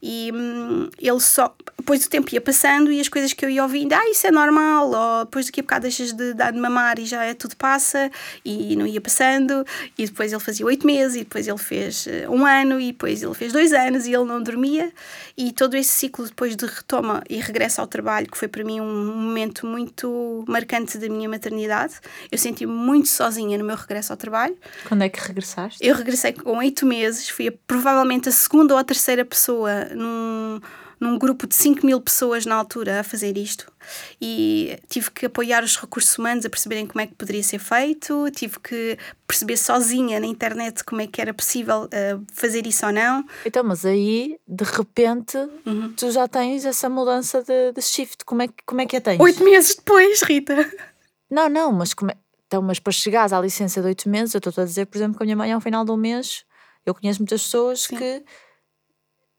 E hum, ele só. Depois o tempo ia passando e as coisas que eu ia ouvindo, ah, isso é normal, ou depois daqui a bocado deixas de dar de mamar e já é tudo passa, e não ia passando. E depois ele fazia oito meses, e depois ele fez eh, um ano, e depois ele fez dois anos e ele não dormia. E todo esse ciclo depois de retoma e regresso ao trabalho, que foi para mim um momento muito marcante da minha maternidade. Eu senti-me muito sozinha no meu regresso ao trabalho. Quando é que regressaste? Eu regressei com oito meses, fui a- provavelmente a segunda ou a terceira pessoa num, num grupo de 5 mil pessoas na altura a fazer isto. E tive que apoiar os recursos humanos a perceberem como é que poderia ser feito, tive que perceber sozinha na internet como é que era possível eh, fazer isso ou não. Então, mas aí, de repente, Uhum. tu já tens essa mudança de, de shift. Como é, que- como é que a tens? Oito meses depois, Rita. Não, não, mas como é... Então, mas para chegares à licença de oito meses, eu estou a dizer, por exemplo, que a minha mãe ao final um mês, eu conheço muitas pessoas Sim. que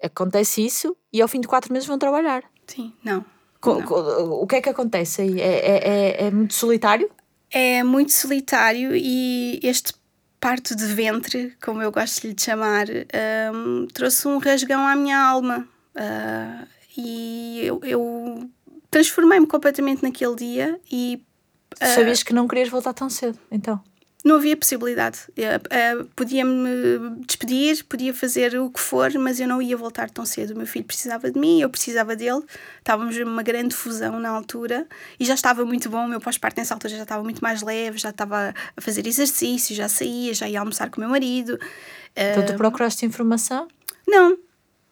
acontece isso e ao fim de quatro meses vão trabalhar. Sim, não. Co- Não. o que é que acontece aí? É, é, é, é muito solitário? É muito solitário e este parto de ventre, como eu gosto de lhe chamar, hum, trouxe um rasgão à minha alma. Ah, e eu, eu transformei-me completamente naquele dia e Tu Ah. sabias que não querias voltar tão cedo, então. Não havia possibilidade. Eh, eh, Podia-me despedir, podia fazer o que for, mas eu não ia voltar tão cedo. O meu filho precisava de mim, eu precisava dele. Estávamos numa grande fusão na altura e já estava muito bom. O meu pós-parto nessa altura já estava muito mais leve, já estava a fazer exercício, já saía, já ia almoçar com o meu marido. Eh, Então tu procuraste informação? não,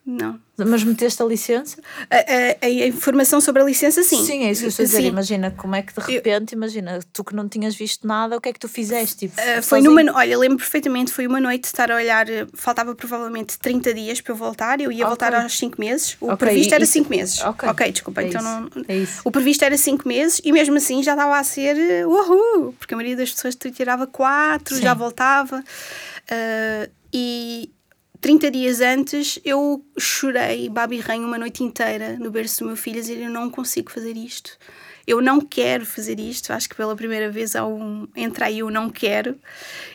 Não. Mas meteste a licença? A, a, a, informação sobre a licença, sim. Sim, é isso que eu estou a dizer. Sim. Imagina como é que de repente, eu... imagina, tu que não tinhas visto nada, o que é que tu fizeste? Tipo, uh, foi numa. Olha, lembro perfeitamente, foi uma noite de estar a olhar, faltava provavelmente 30 dias para eu voltar, eu ia okay. voltar aos 5 meses. O okay. previsto era 5 meses. Ok, okay desculpa, é então isso. não. É isso. O previsto era 5 meses e mesmo assim já estava a ser uh, uhul, porque a maioria das pessoas tirava 4, já voltava. Uh, e 30 dias antes eu chorei, babirrei uma noite inteira no berço do meu filho a dizer eu não consigo fazer isto. Eu não quero fazer isto, acho que pela primeira vez há um entra aí eu não quero.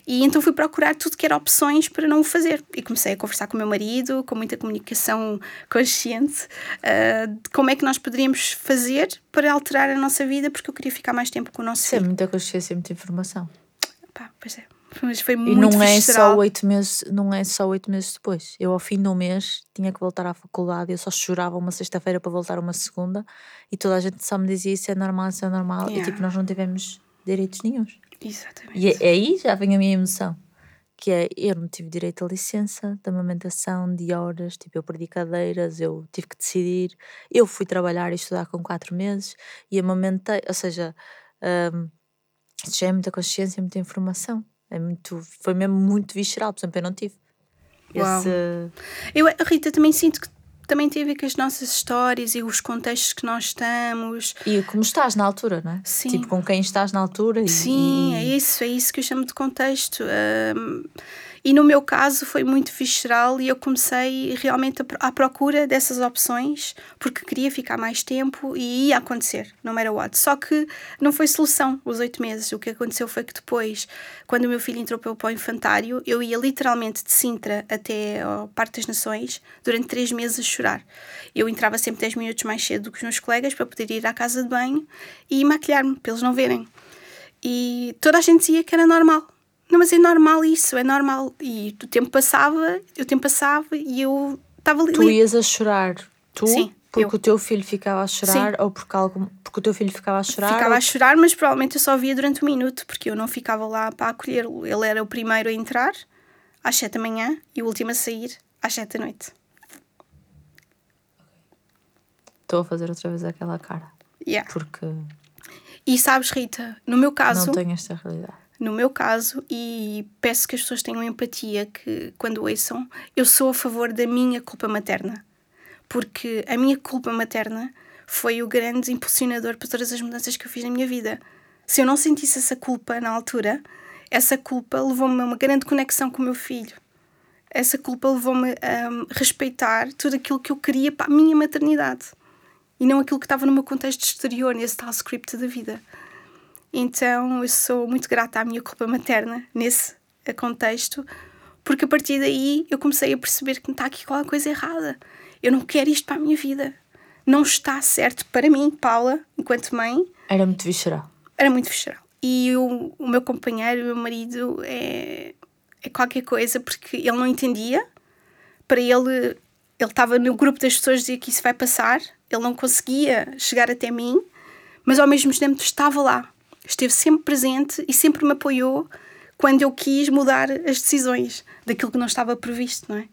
E então fui procurar tudo que era opções para não o fazer. E comecei a conversar com o meu marido, com muita comunicação consciente, uh, de como é que nós poderíamos fazer para alterar a nossa vida, porque eu queria ficar mais tempo com o nosso Isso filho. é muita consciência, muita informação. Pá, pois é. Mas foi muito E não é só oito meses, não é só oito meses depois. Eu ao fim do mês tinha que voltar à faculdade, eu só chorava uma sexta-feira para voltar uma segunda e toda a gente só me dizia isso é normal, isso é normal. Yeah. E tipo, nós não tivemos direitos nenhums. Exatamente. E é, aí já vem a minha emoção. Que é, eu não tive direito à licença de amamentação, de horas, tipo, eu perdi cadeiras, eu tive que decidir. Eu fui trabalhar e estudar com quatro meses e amamentei, ou seja, um, já é muita consciência, muita informação. É muito, foi mesmo muito visceral, por exemplo, eu não tive. Uau. Esse... Eu, Rita, também sinto que também tem a ver com as nossas histórias e os contextos que nós estamos. E como estás na altura, não é? Sim. Tipo, com quem estás na altura. E, Sim, e... é isso, é isso que eu chamo de contexto. Um, e no meu caso foi muito visceral e eu comecei realmente à procura dessas opções porque queria ficar mais tempo e ia acontecer, no matter what. Só que não foi solução os oito meses. O que aconteceu foi que depois, quando o meu filho entrou para o infantário, eu ia literalmente de Sintra até ao Parque das Nações durante três meses a chorar. Eu entrava sempre 10 minutos mais cedo do que os meus colegas para poder ir à casa de banho e maquilhar-me, para eles não verem. E toda a gente dizia que era normal não, mas é normal isso, é normal. E o tempo passava, o tempo passava e eu estava ali. Tu ias a chorar, tu? Sim. Porque eu. o teu filho ficava a chorar Sim. ou porque, algo, porque o teu filho ficava a chorar? Ficava ou... a chorar, mas provavelmente eu só via durante um minuto, porque eu não ficava lá para acolhê-lo. Ele era o primeiro a entrar às sete da manhã e o último a sair às sete da noite. Estou a fazer outra vez aquela cara. Yeah. Porque. E sabes, Rita, no meu caso. Não tenho esta realidade no meu caso, e peço que as pessoas tenham empatia que quando ouçam, eu sou a favor da minha culpa materna. Porque a minha culpa materna foi o grande impulsionador para todas as mudanças que eu fiz na minha vida. Se eu não sentisse essa culpa na altura, essa culpa levou-me a uma grande conexão com o meu filho. Essa culpa levou-me a respeitar tudo aquilo que eu queria para a minha maternidade e não aquilo que estava no meu contexto exterior, nesse tal script da vida. Então eu sou muito grata à minha culpa materna nesse contexto, porque a partir daí eu comecei a perceber que está aqui qualquer coisa errada. Eu não quero isto para a minha vida. Não está certo para mim, Paula, enquanto mãe. Era muito visceral. Era muito visceral. E o, o meu companheiro, o meu marido, é, é qualquer coisa porque ele não entendia. Para ele, ele estava no grupo das pessoas dizia que isso vai passar. Ele não conseguia chegar até mim, mas ao mesmo tempo estava lá esteve sempre presente e sempre me apoiou quando eu quis mudar as decisões daquilo que não estava previsto, não é?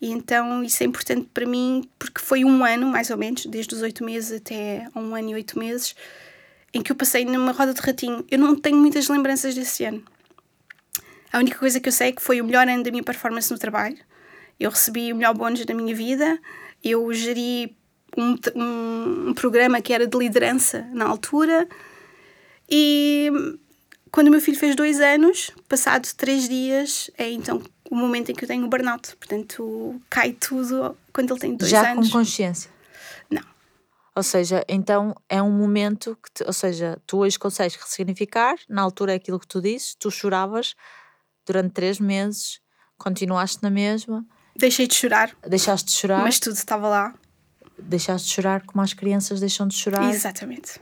E então isso é importante para mim porque foi um ano, mais ou menos, desde os oito meses até um ano e oito meses, em que eu passei numa roda de ratinho. Eu não tenho muitas lembranças desse ano. A única coisa que eu sei é que foi o melhor ano da minha performance no trabalho. Eu recebi o melhor bónus da minha vida. Eu geri um, um, um programa que era de liderança na altura. E quando o meu filho fez dois anos, passado três dias, é então o momento em que eu tenho o burnout. Portanto, cai tudo quando ele tem dois Já anos. Já com consciência? Não. Ou seja, então é um momento que, te, ou seja, tu hoje consegues ressignificar, na altura é aquilo que tu dizes, tu choravas durante três meses, continuaste na mesma. Deixei de chorar. Deixaste de chorar. Mas tudo estava lá. Deixaste de chorar como as crianças deixam de chorar. Exatamente.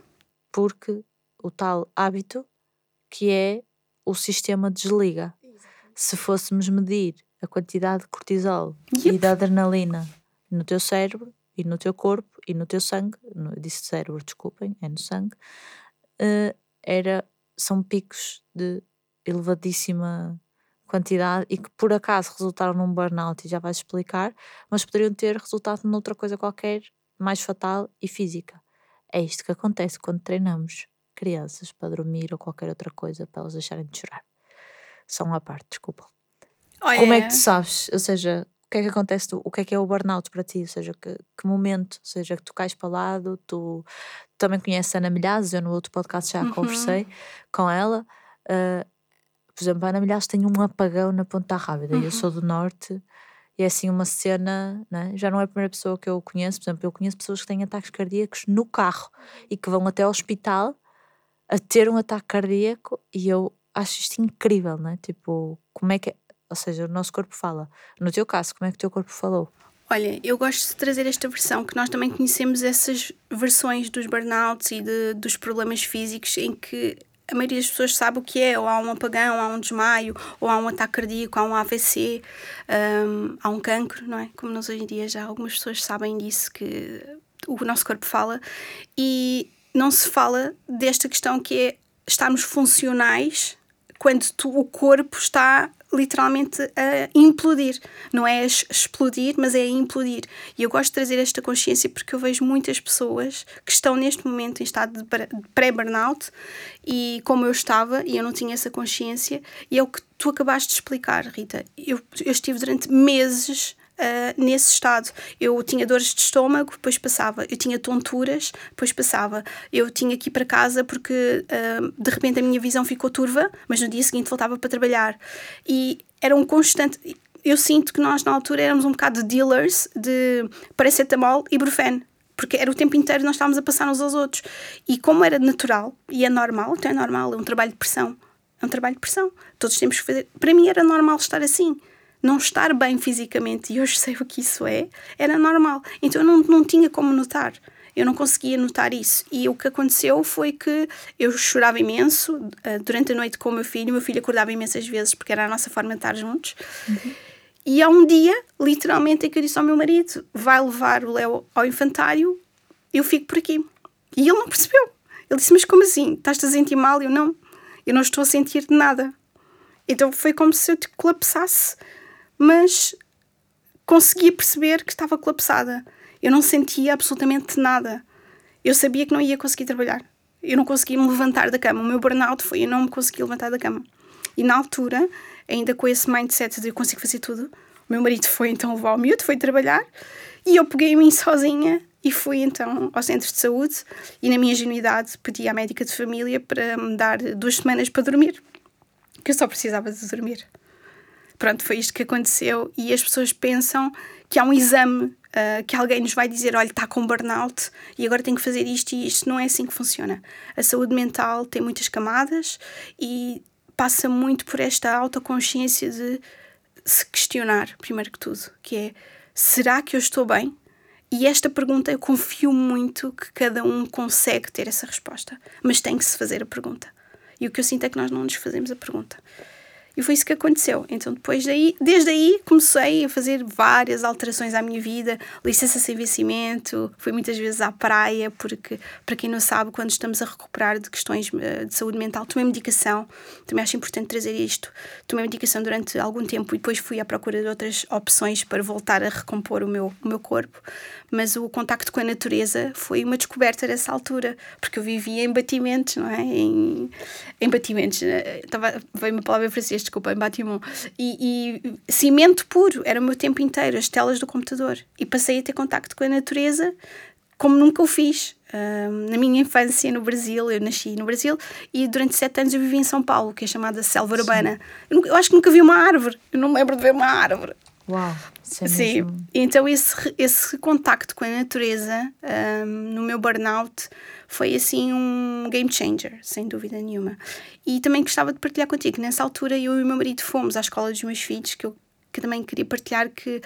Porque o tal hábito que é o sistema desliga. Se fôssemos medir a quantidade de cortisol yep. e de adrenalina no teu cérebro e no teu corpo e no teu sangue, no, disse cérebro, desculpem, é no sangue, uh, era, são picos de elevadíssima quantidade e que por acaso resultaram num burnout e já vais explicar, mas poderiam ter resultado noutra coisa qualquer mais fatal e física. É isto que acontece quando treinamos crianças para dormir ou qualquer outra coisa para elas deixarem de chorar. Só uma parte, desculpa. Olha, Como é que tu sabes? Ou seja, o que é que acontece? O que é que é o burnout para ti? Ou seja, que, que momento? Ou seja, que tu cais para o lado, tu também conheces a Ana Milhazes, eu no outro podcast já Uhum. conversei com ela. ah, por exemplo, a Ana Milhazes tem um apagão na Ponta Rábida e eu Uhum. sou do Norte e é assim uma cena, né? já não é a primeira pessoa que eu conheço, por exemplo, eu conheço pessoas que têm ataques cardíacos no carro e que vão até ao hospital a ter um ataque cardíaco e eu acho isto incrível, né? Tipo, como é que. Ou seja, o nosso corpo fala. No teu caso, como é que o teu corpo falou? Olha, eu gosto de trazer esta versão, que nós também conhecemos essas versões dos burnouts e de- dos problemas físicos em que a maioria das pessoas sabe o que é, ou há um apagão, ou há um desmaio, ou há um ataque cardíaco, há um AVC, hum, há um cancro, não é? Como nós hoje em dia já algumas pessoas sabem disso, que o nosso corpo fala, e não se fala desta questão que é estarmos funcionais quando tu- o corpo está literalmente a implodir. Não é explodir, mas é a implodir. E eu gosto de trazer esta consciência porque eu vejo muitas pessoas que estão neste momento em estado de pré-burnout e como eu estava e eu não tinha essa consciência e é o que tu acabaste de explicar, Rita. Eu, eu estive durante meses ah, nesse estado. Eu tinha dores de estômago, depois passava. Eu tinha tonturas, depois passava. Eu tinha que ir para casa porque ah, de repente a minha visão ficou turva, mas no dia seguinte voltava para trabalhar. E era um constante. Eu sinto que nós na altura éramos um bocado de dealers de paracetamol e ibuprofeno. Porque era o tempo inteiro nós estávamos a passar uns aos outros. E como era natural, e é normal, então é normal, é um trabalho de pressão. É um trabalho de pressão. Todos temos que fazer. Para mim era normal estar assim não estar bem fisicamente, e hoje sei o que isso é, era normal. Então eu não, não tinha como notar. Eu não conseguia notar isso. E o que aconteceu foi que eu chorava imenso uh, durante a noite com o meu filho. Meu filho acordava imensas vezes porque era a nossa forma de estar juntos. E há um dia, literalmente, em que eu disse ao meu marido: vai levar o Léo ao infantário, eu fico por aqui. E ele não percebeu. Ele disse: Mas como assim? Estás-te a sentir mal? Eu não. Eu não estou a sentir nada. Então foi como se eu te colapsasse mas conseguia perceber que estava colapsada. Eu não sentia absolutamente nada. Eu sabia que não ia conseguir trabalhar. Eu não conseguia me levantar da cama. O meu burnout foi eu não me conseguia levantar da cama. E na altura, ainda com esse mindset de eu consigo fazer tudo, o meu marido foi então levar o miúdo, foi trabalhar e eu peguei a mim sozinha e fui então ao centro de saúde e na minha ingenuidade pedi à médica de família para me dar duas semanas para dormir, que eu só precisava de dormir pronto, foi isto que aconteceu e as pessoas pensam que há um exame uh, que alguém nos vai dizer, olha, está com burnout e agora tem que fazer isto e isto não é assim que funciona. A saúde mental tem muitas camadas e passa muito por esta autoconsciência de se questionar, primeiro que tudo, que é, será que eu estou bem? E esta pergunta eu confio muito que cada um consegue ter essa resposta, mas tem que se fazer a pergunta. E o que eu sinto é que nós não nos fazemos a pergunta. E foi isso que aconteceu. Então, depois daí, desde aí, comecei a fazer várias alterações à minha vida, licença sem vencimento, fui muitas vezes à praia, porque, para quem não sabe, quando estamos a recuperar de questões eh, de saúde mental, tomei medicação, também acho importante trazer isto. Tomei medicação durante algum tempo e depois fui à procura de outras opções para voltar a recompor o meu, o meu corpo. Mas o contacto com a natureza foi uma descoberta nessa altura, porque eu vivia em batimentos, não é? Em, em batimentos. Estava, veio uma palavra francesa, desculpa, em bâtiment. E, e, cimento puro, era o meu tempo inteiro, as telas do computador. E passei a ter contacto com a natureza como nunca o fiz. Um, na minha infância no Brasil, eu nasci no Brasil e durante sete anos eu vivi em São Paulo, que é chamada Selva Urbana. Eu, eu, acho que nunca vi uma árvore, eu não me lembro de ver uma árvore. Uau! É Sim, mesmo... então esse, esse contacto com a natureza um, no meu burnout foi assim um game changer, sem dúvida nenhuma. E também gostava de partilhar contigo. Nessa altura, eu e o meu marido fomos à escola dos meus filhos, que eu que também queria partilhar que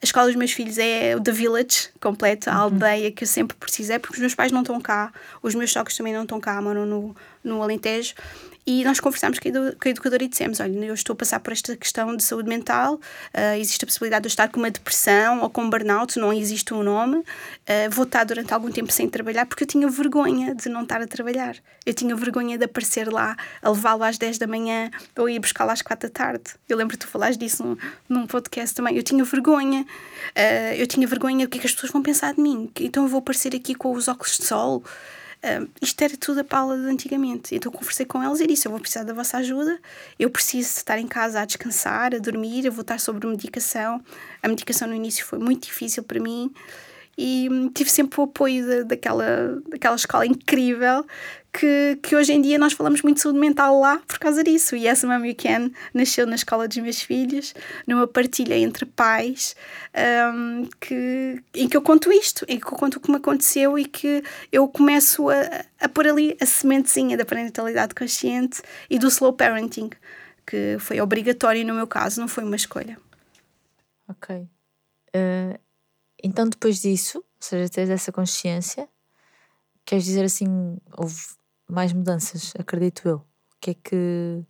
A escola dos meus filhos é o The Village completo, a aldeia que eu sempre precisei, porque os meus pais não estão cá, os meus sogros também não estão cá, moram no, no Alentejo. E nós conversámos com a educadora e dissemos: Olha, eu estou a passar por esta questão de saúde mental, uh, existe a possibilidade de eu estar com uma depressão ou com um burnout, não existe um nome. Uh, vou estar durante algum tempo sem trabalhar porque eu tinha vergonha de não estar a trabalhar. Eu tinha vergonha de aparecer lá, a levá-lo às 10 da manhã ou ir buscá-lo às 4 da tarde. Eu lembro que tu falaste disso num, num podcast também. Eu tinha vergonha. Uh, eu tinha vergonha do que é que as pessoas vão pensar de mim. Então eu vou aparecer aqui com os óculos de sol Uh, isto era tudo a Paula de antigamente. Então conversei com eles e disse: Eu vou precisar da vossa ajuda, eu preciso estar em casa a descansar, a dormir, eu vou estar sobre medicação. A medicação no início foi muito difícil para mim e hum, tive sempre o apoio de, daquela, daquela escola incrível que, que hoje em dia nós falamos muito de saúde mental lá por causa disso. E essa Mom You Can nasceu na escola dos meus filhos, numa partilha entre pais, um, que, em que eu conto isto, em que eu conto o que me aconteceu e que eu começo a, a pôr ali a sementezinha da parentalidade consciente e do slow parenting, que foi obrigatório no meu caso, não foi uma escolha. Ok. Uh, então, depois disso, ou seja, tens essa consciência, queres dizer assim, houve mais mudanças, acredito eu. O que é que.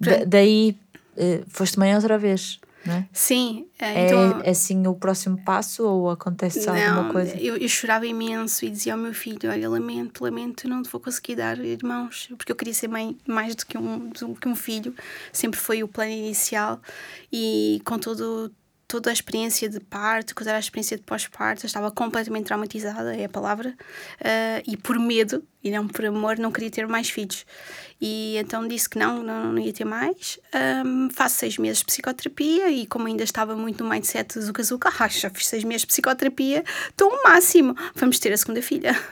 Da, daí uh, foste mãe outra vez, não é? Sim. É, então... é assim o próximo passo ou acontece não, alguma coisa? Eu, eu chorava imenso e dizia ao meu filho: Olha, lamento, lamento, não te vou conseguir dar irmãos, porque eu queria ser mãe mais do que um, do que um filho, sempre foi o plano inicial e com todo toda a experiência de parto, toda a experiência de pós-parto, estava completamente traumatizada, é a palavra, uh, e por medo, e não por amor, não queria ter mais filhos. E então disse que não, não, não ia ter mais. Um, faço seis meses de psicoterapia e como ainda estava muito no mindset do Zuka ah, já fiz seis meses de psicoterapia, estou ao máximo, vamos ter a segunda filha.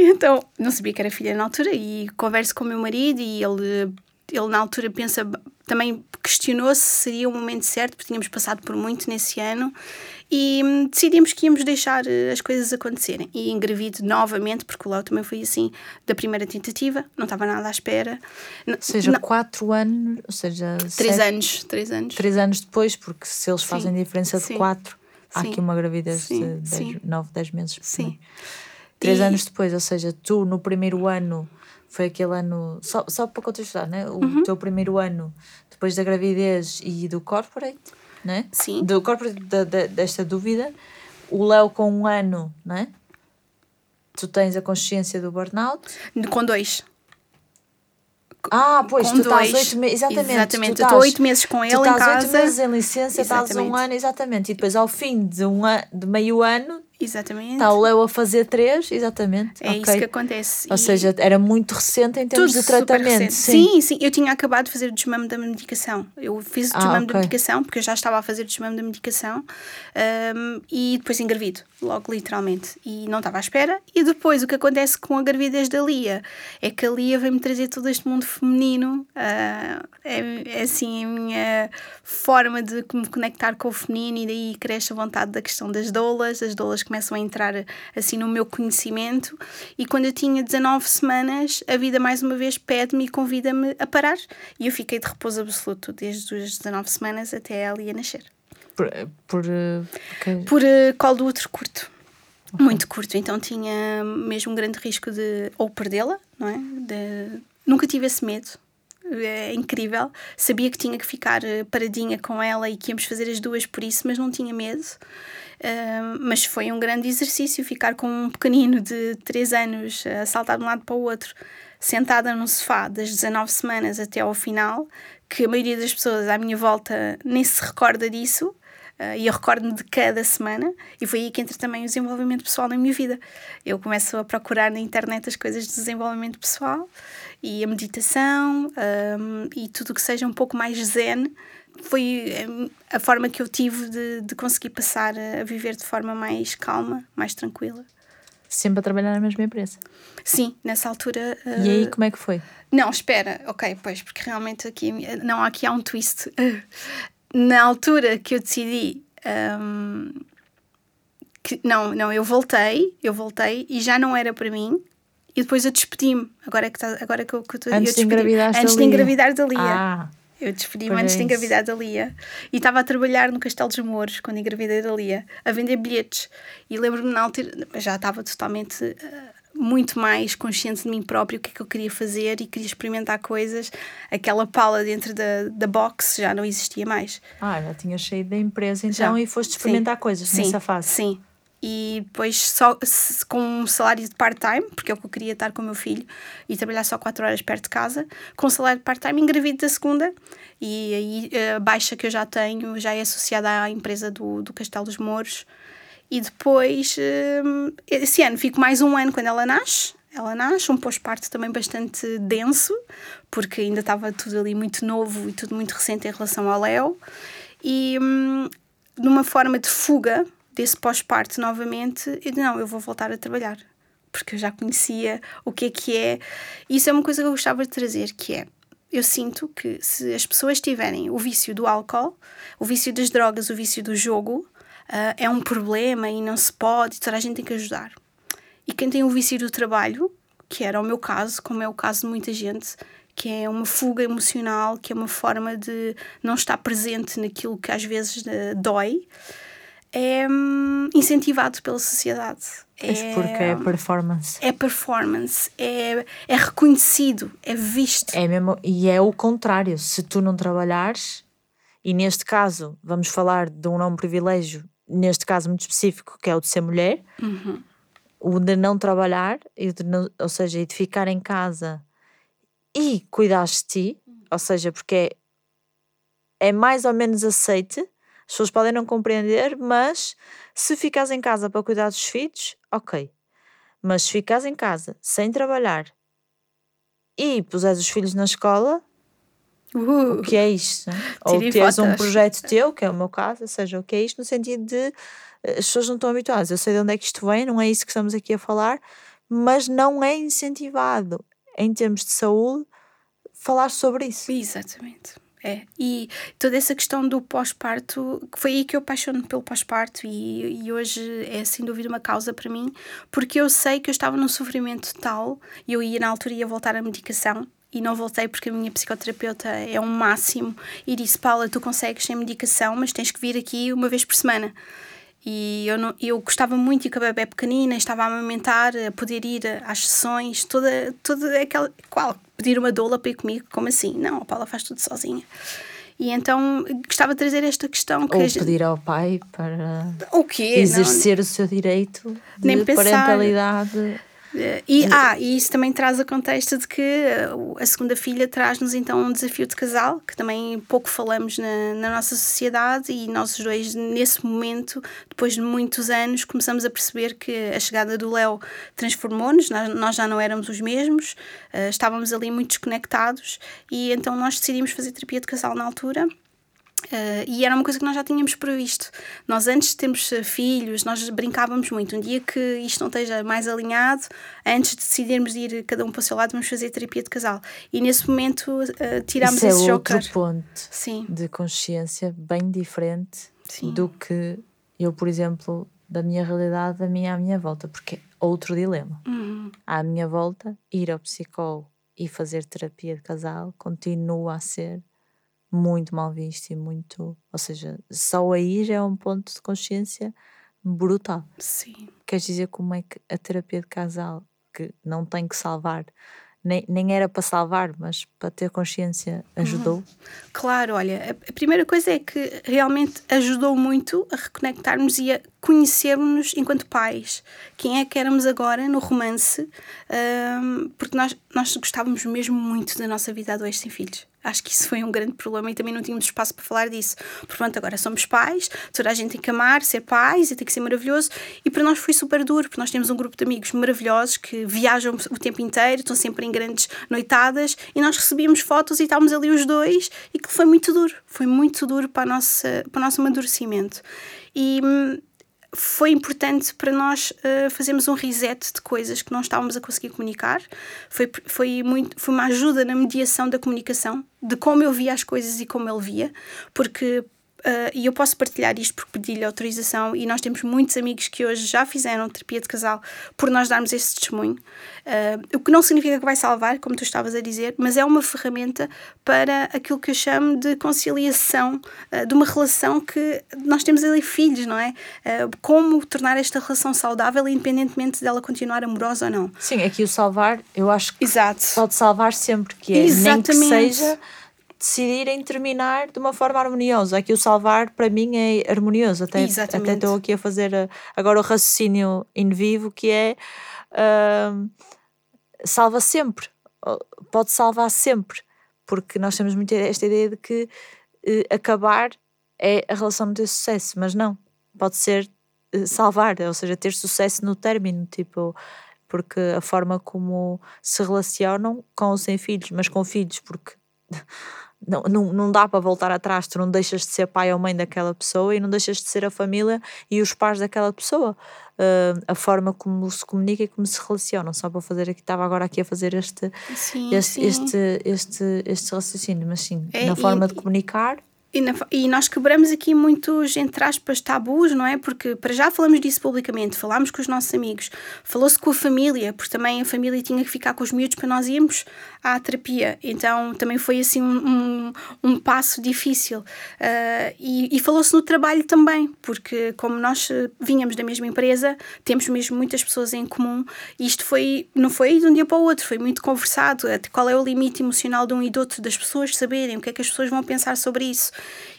E então, não sabia que era filha na altura e converso com o meu marido e ele ele na altura pensa também questionou se seria o momento certo, porque tínhamos passado por muito nesse ano e hum, decidimos que íamos deixar eh, as coisas acontecerem. E engravido novamente, porque o Léo também foi assim, da primeira tentativa, não estava nada à espera. Ou seja, não, quatro anos, ou seja, três sete, anos, três anos. Três anos depois, porque se eles fazem sim, diferença de sim, quatro, há sim, aqui uma gravidez de dez, nove, dez meses. Sim. Três e... anos depois, ou seja, tu no primeiro ano foi aquele ano, só, só para contextualizar, né? o uhum. teu primeiro ano depois da gravidez e do corporate, né? Sim. Do corporate, da, da, desta dúvida, o Léo com um ano, né? Tu tens a consciência do burnout? Com dois. Ah, pois, com tu dois. estás oito meses. Exatamente. Exatamente. eu estou oito meses com ele em casa. Tu estás oito meses em licença, estás um ano, exatamente. E depois, ao fim de, um de meio ano, Exatamente. Está o Leo a fazer três, exatamente. É okay. isso que acontece. Ou e... seja, era muito recente em termos Tudo de tratamento. Sim. sim. sim, Eu tinha acabado de fazer o desmame da medicação. Eu fiz o ah, desmame okay. da medicação, porque eu já estava a fazer o desmame da medicação, um, e depois engravido, logo literalmente. E não estava à espera. E depois o que acontece com a gravidez da Lia é que a Lia veio-me trazer todo este mundo feminino. Uh, é, é assim a minha forma de me conectar com o feminino, e daí cresce a vontade da questão das doulas. As doulas começam a entrar assim no meu conhecimento. E quando eu tinha 19 semanas, a vida mais uma vez pede-me e convida-me a parar. E eu fiquei de repouso absoluto desde as 19 semanas até ela ia nascer. Por, por, okay. por uh, colo do útero curto. Okay. Muito curto, então tinha mesmo um grande risco de ou perdê-la, não é? De... Nunca tive esse medo, é incrível. Sabia que tinha que ficar eh, paradinha com ela e que íamos fazer as duas por isso, mas não tinha medo. Mas foi um grande exercício ficar com um pequenino de 3 anos a saltar de um lado para o outro, sentada no sofá das 19 semanas até ao final, que a maioria das pessoas à minha volta nem se recorda disso. Uh, e eu recordo-me de cada semana, e foi aí que entra também o desenvolvimento pessoal na minha vida. Eu começo a procurar na internet as coisas de desenvolvimento pessoal e a meditação um, e tudo que seja um pouco mais zen foi hum, a forma que eu tive de, de conseguir passar a viver de forma mais calma, mais tranquila. Sempre a trabalhar na mesma empresa? Sim, nessa altura. Uh... E aí como é que foi? Não, espera, ok, pois, porque realmente aqui, não, aqui há um twist. Na altura que eu decidi. Um, que, não, não, eu voltei, eu voltei e já não era para mim. E depois eu despedi-me. Agora é que, tá, agora que eu, estou Antes, eu de, engravidar antes de engravidar da Lia. Ah. Eu despedi-me antes de engravidar da Lia e estava a trabalhar no Castelo dos Mouros quando engravidei da Lia, a vender bilhetes. E lembro-me na altura, já estava totalmente uh, muito mais consciente de mim próprio, o que é que eu queria fazer e queria experimentar coisas. Aquela pala dentro da, da box já não existia mais. Ah, já tinha saído da empresa então já. e foste experimentar sim. coisas sim. nessa fase. Sim, e depois só com um salário de part-time, porque é o que eu queria estar com o meu filho e trabalhar só 4 horas perto de casa, com um salário de part-time engravido da segunda. E aí a baixa que eu já tenho já é associada à empresa do, do Castelo dos Mouros. E depois hum, esse ano fico mais um ano quando ela nasce. Ela nasce, um pós-parto também bastante denso, porque ainda estava tudo ali muito novo e tudo muito recente em relação ao Léo. E hum, numa forma de fuga, desse pós-parto novamente, e não, eu vou voltar a trabalhar. Porque eu já conhecia o que é que é. Isso é uma coisa que eu gostava de trazer, que é, eu sinto que se as pessoas tiverem o vício do álcool, o vício das drogas, o vício do jogo, uh, é um problema e não se pode, toda a gente tem que ajudar. E quem tem o vício do trabalho, que era o meu caso, como é o caso de muita gente, que é uma fuga emocional, que é uma forma de não estar presente naquilo que às vezes uh, dói, é hum, incentivado pela sociedade. É, porque é performance. É performance, é, é reconhecido, é visto. É mesmo, e é o contrário. Se tu não trabalhares, e neste caso vamos falar de um não privilégio, neste caso muito específico, que é o de ser mulher, uhum. o de não trabalhar, e de não, ou seja, de ficar em casa e cuidar de ti, ou seja, porque é, é mais ou menos aceite as pessoas podem não compreender, mas se ficas em casa para cuidar dos filhos, ok. Mas se ficas em casa sem trabalhar e puseres os filhos na escola, uh, o que é isto? Ou tens um projeto teu, que é o meu caso, ou seja, o que é isto no sentido de eh, as pessoas não estão habituadas. Eu sei de onde é que isto vem, não é isso que estamos aqui a falar, mas não é incentivado em termos de saúde falar sobre isso. Exatamente. É, e toda essa questão do pós-parto, foi aí que eu apaixono pelo pós-parto e, e hoje é sem dúvida uma causa para mim, porque eu sei que eu estava num sofrimento tal e eu ia na altura ia voltar à medicação e não voltei porque a minha psicoterapeuta é um máximo e disse: Paula, tu consegues sem medicação, mas tens que vir aqui uma vez por semana. E eu, não, eu gostava muito de que a bebê pequenina, estava a amamentar, a poder ir às sessões, toda, toda aquela. Qual? Pedir uma doula para ir comigo? Como assim? Não, a Paula faz tudo sozinha. E então gostava de trazer esta questão. Que Ou gente... pedir ao pai para o quê? exercer não, o seu direito de nem parentalidade. E, ah, e isso também traz a contexto de que eh, a segunda filha traz-nos então um desafio de casal, que também pouco falamos na, na nossa sociedade, e nós os dois, nesse momento, depois de muitos anos, começamos a perceber que a chegada do Léo transformou-nos, nós, nós já não éramos os mesmos, uh, estávamos ali muito desconectados, e então nós decidimos fazer terapia de casal na altura. Uh, e era uma coisa que nós já tínhamos previsto. Nós, antes de termos eh, filhos, nós brincávamos muito. Um dia que isto não esteja mais alinhado, antes de decidirmos ir cada um para o seu lado, vamos fazer terapia de casal. E nesse momento uh, tirámos Isso esse é outro joker. ponto Sim. de consciência bem diferente Sim. do que eu, por exemplo, da minha realidade, da minha à minha volta, porque é outro dilema. Uhum. À minha volta, ir ao psicólogo e fazer terapia de casal continua a ser muito mal visto e muito. Ou seja, só aí já é um ponto de consciência brutal. Sim. Queres dizer como é que a terapia de casal, que não tem que salvar, nem, nem era para salvar, mas para ter consciência, ajudou? Uhum. Claro, olha, a primeira coisa é que realmente ajudou muito a reconectarmos e a conhecermos-nos enquanto pais. Quem é que éramos agora no romance? Um, porque nós, nós gostávamos mesmo muito da nossa vida a dois sem filhos. Acho que isso foi um grande problema e também não tínhamos espaço para falar disso. Portanto, agora somos pais, toda a gente tem que amar, ser pais e tem que ser maravilhoso. E para nós foi super duro, porque nós temos um grupo de amigos maravilhosos que viajam o tempo inteiro, estão sempre em grandes noitadas e nós recebíamos fotos e estávamos ali os dois e que foi muito duro. Foi muito duro para, nossa, para o nosso amadurecimento. E hum, foi importante para nós uh, fazermos um reset de coisas que não estávamos a conseguir comunicar. Foi, foi, muito, foi uma ajuda na mediação da comunicação, de como eu via as coisas e como ele via, porque Uh, e eu posso partilhar isto porque pedi-lhe autorização e nós temos muitos amigos que hoje já fizeram terapia de casal por nós darmos esse testemunho. Uh, o que não significa que vai salvar, como tu estavas a dizer, mas é uma ferramenta para aquilo que eu chamo de conciliação uh, de uma relação que nós temos ali filhos, não é? como tornar esta relação saudável independentemente dela continuar amorosa ou não. Sim, aqui o salvar, eu acho que Exato. pode salvar sempre, que é Exatamente. nem que seja decidirem terminar de uma forma harmoniosa. Aqui o salvar para mim é harmonioso. Até, até estou aqui a fazer eh, agora o raciocínio in vivo que é uh, salva sempre, pode salvar sempre, porque nós temos muito esta ideia de que uh, acabar é a relação não ter sucesso, mas não, pode ser uh, salvar, ou seja, ter sucesso no término, tipo porque a forma como se relacionam com ou sem filhos, mas com filhos, porque não, não, não dá para voltar atrás, tu não deixas de ser pai ou mãe daquela pessoa e não deixas de ser a família e os pais daquela pessoa. Uh, a forma como se comunica e como se relacionam. Só para fazer aqui, estava agora aqui a fazer este, sim, este, sim. este, este, este raciocínio, mas sim, é, na forma e, de comunicar e, na, e, nós quebramos aqui muitos, entre aspas, tabus, não é? Porque para já falamos disso publicamente, falámos com os nossos amigos, falou-se com a família, porque também a família tinha que ficar com os miúdos para nós irmos à terapia. Então também foi assim um, um, passo difícil. Uh, e, e falou-se no trabalho também, porque como nós vinhamos da mesma empresa, temos mesmo muitas pessoas em comum, e isto foi, não foi de um dia para o outro, foi muito conversado. Qual é o limite emocional de um e do outro, das pessoas saberem o que é que as pessoas vão pensar sobre isso.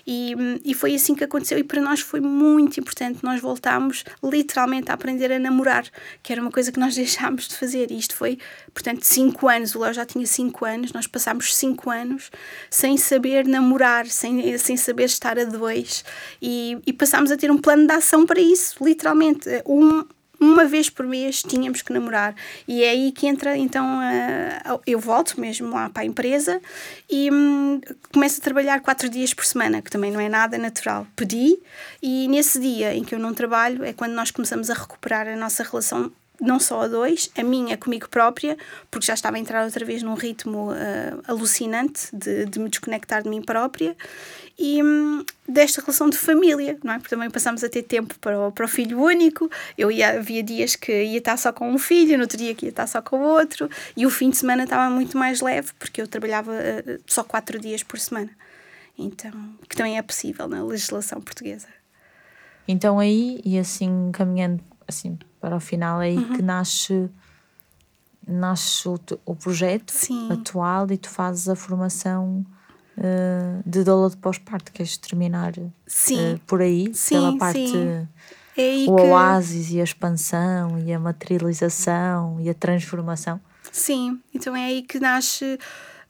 E, e foi assim que aconteceu, e para nós foi muito importante. Nós voltámos literalmente a aprender a namorar, que era uma coisa que nós deixámos de fazer. E isto foi, portanto, cinco anos. O Léo já tinha cinco anos, nós passámos cinco anos sem saber namorar, sem, sem saber estar a dois, e, e passámos a ter um plano de ação para isso, literalmente. Um, uma vez por mês tínhamos que namorar. E é aí que entra, então, eu volto mesmo lá para a empresa e um, começo a trabalhar quatro dias por semana, que também não é nada natural. Pedi e nesse dia em que eu não trabalho é quando nós começamos a recuperar a nossa relação não só a dois, a minha comigo própria, porque já estava a entrar outra vez num ritmo uh, alucinante de, de me desconectar de mim própria e hum, desta relação de família, não é? Porque também passamos a ter tempo para o, para o filho único. Eu ia, havia dias que ia estar só com um filho, no outro dia que ia estar só com o outro, e o fim de semana estava muito mais leve, porque eu trabalhava uh, só quatro dias por semana. Então, que também é possível na legislação portuguesa. Então aí, e assim caminhando assim para o final, é aí uhum. que nasce nasce o, o projeto Sim. atual e tu fazes a formação uh, de doula de pós-parto. Queres terminar uh, por aí? Sim, pela parte. Sim. É o que... oásis e a expansão e a materialização e a transformação. Sim, então é aí que nasce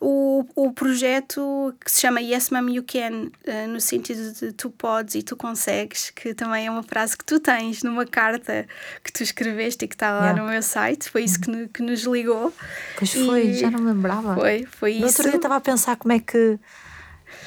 o, o projeto que se chama Yes Mom You Can, uh, no sentido de tu podes e tu consegues, que também é uma frase que tu tens numa carta que tu escreveste e que está lá yeah. no meu site. Foi isso que, que nos ligou. Pois foi, e... já não me lembrava. Foi, foi no isso. outro dia estava a pensar como é que.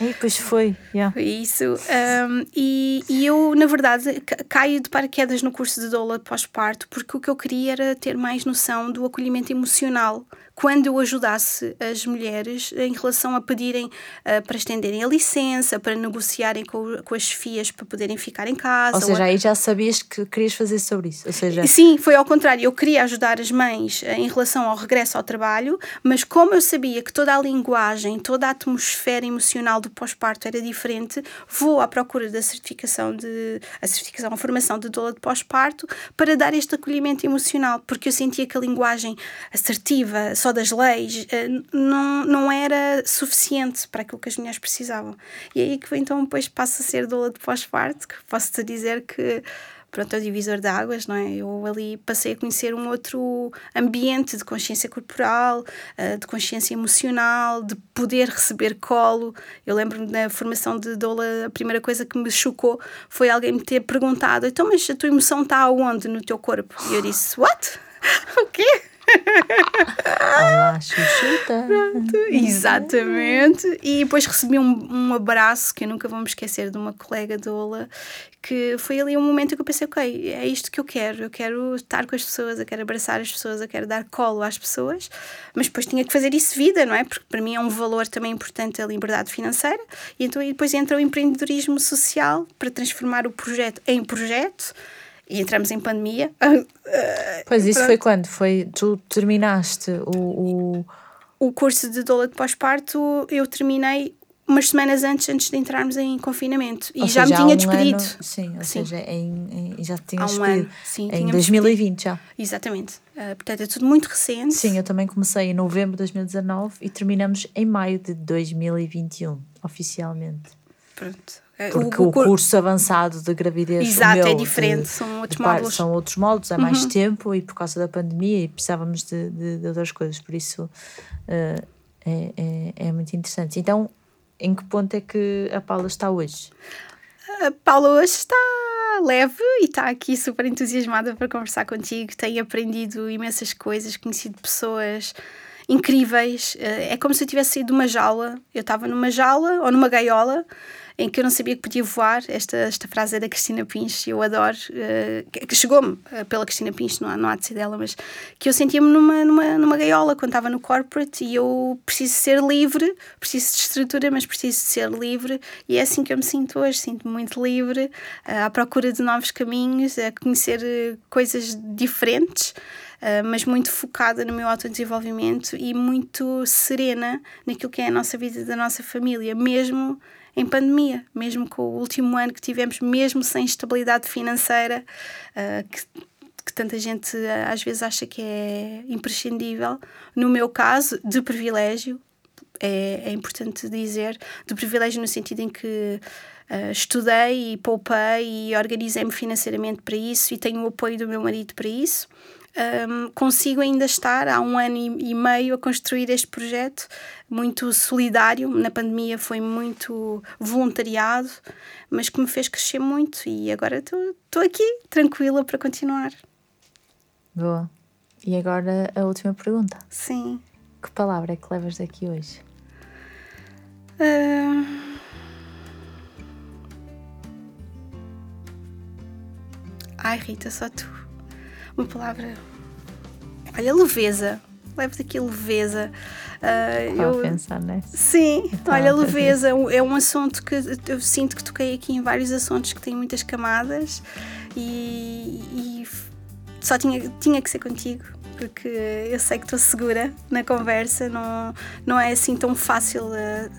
E pois foi, yeah. foi isso. Um, e, e eu, na verdade, caio de paraquedas no curso de doula pós-parto porque o que eu queria era ter mais noção do acolhimento emocional quando eu ajudasse as mulheres em relação a pedirem uh, para estenderem a licença, para negociarem com, com as chefias para poderem ficar em casa. Ou seja, ou... aí já sabias que querias fazer sobre isso. Ou seja... Sim, foi ao contrário. Eu queria ajudar as mães uh, em relação ao regresso ao trabalho, mas como eu sabia que toda a linguagem, toda a atmosfera emocional do pós-parto era diferente, vou à procura da certificação de a certificação, a formação de doula de pós-parto para dar este acolhimento emocional, porque eu sentia que a linguagem assertiva, só das leis, eh, não, não era suficiente para aquilo que as mulheres precisavam. E aí que então depois passa a ser doula de pós-parto, que posso-te dizer que pronto, é o divisor de águas, não é? Eu ali passei a conhecer um outro ambiente de consciência corporal, eh, de consciência emocional, de poder receber colo. Eu lembro-me na formação de doula, a primeira coisa que me chocou foi alguém me ter perguntado: então, mas a tua emoção está aonde no teu corpo? E eu disse: what? o quê? Olá, Xuxuta. Pronto, exatamente. E depois recebi um, um abraço que eu nunca vou me esquecer de uma colega doula, que foi ali um momento que eu pensei, ok, é isto que eu quero. Eu quero estar com as pessoas, eu quero abraçar as pessoas, eu quero dar colo às pessoas, mas depois tinha que fazer isso vida, não é? Porque para mim é um valor também importante a liberdade financeira. E então depois entra o empreendedorismo social para transformar o projeto em projeto e entramos em pandemia. Pois isso Pronto. foi quando? Foi, tu terminaste o, o... o curso de doula de pós-parto, eu terminei umas semanas antes, antes de entrarmos em confinamento. E já me tinha um despedido. Ano, sim, ou sim. seja, em, em, já te tinha um despedido. Ano, sim, em 2020 despedido. já. Exatamente. Uh, portanto, é tudo muito recente. Sim, eu também comecei em novembro de 2019 e terminamos em maio de 2021, oficialmente. Pronto. É, Porque o, o, curso avançado de gravidez Exato, meu, é diferente, de, são outros de, módulos. São outros é mais uhum. tempo e por causa da pandemia e precisávamos de, de, de outras coisas, por isso uh, é, é, é, muito interessante. Então, em que ponto é que a Paula está hoje? A Paula hoje está leve e está aqui super entusiasmada para conversar contigo. Tem aprendido imensas coisas, conhecido pessoas incríveis. Eh, é como se eu tivesse saído de uma jaula. Eu estava numa jaula ou numa gaiola em que eu não sabia que podia voar. Esta, esta frase é da Cristina Pinch, eu adoro, uh, que chegou-me uh, pela Cristina Pinch, não há, não há de ser dela, mas que eu sentia-me numa, numa, numa gaiola quando estava no corporate e eu preciso ser livre, preciso de estrutura, mas preciso de ser livre e é assim que eu me sinto hoje. Sinto-me muito livre, uh, à procura de novos caminhos, a conhecer coisas diferentes. Uh, mas muito focada no meu autodesenvolvimento e muito serena naquilo que é a nossa vida da nossa família, mesmo em pandemia, mesmo com o último ano que tivemos, mesmo sem estabilidade financeira, uh, que, que tanta gente uh, às vezes acha que é imprescindível. No meu caso, de privilégio, é, é importante dizer, de privilégio no sentido em que Uh, estudei e poupei e organizei-me financeiramente para isso e tenho o apoio do meu marido para isso um, consigo ainda estar há um ano e meio a construir este projeto muito solidário. Na pandemia foi muito voluntariado, mas que me fez crescer muito e agora estou aqui, tranquila para continuar. Boa. E agora a última pergunta. Sim. Que palavra é que levas daqui hoje? Uh... Ai, Rita, só tu uma palavra. Olha, leveza. Levo daqui leveza. Uh, eu pensar nessa. Sim, Estava olha, leveza é um assunto que eu sinto que toquei aqui em vários assuntos que têm muitas camadas e, e só tinha, tinha que ser contigo porque eu sei que estou segura na conversa, não, não é assim tão fácil uh,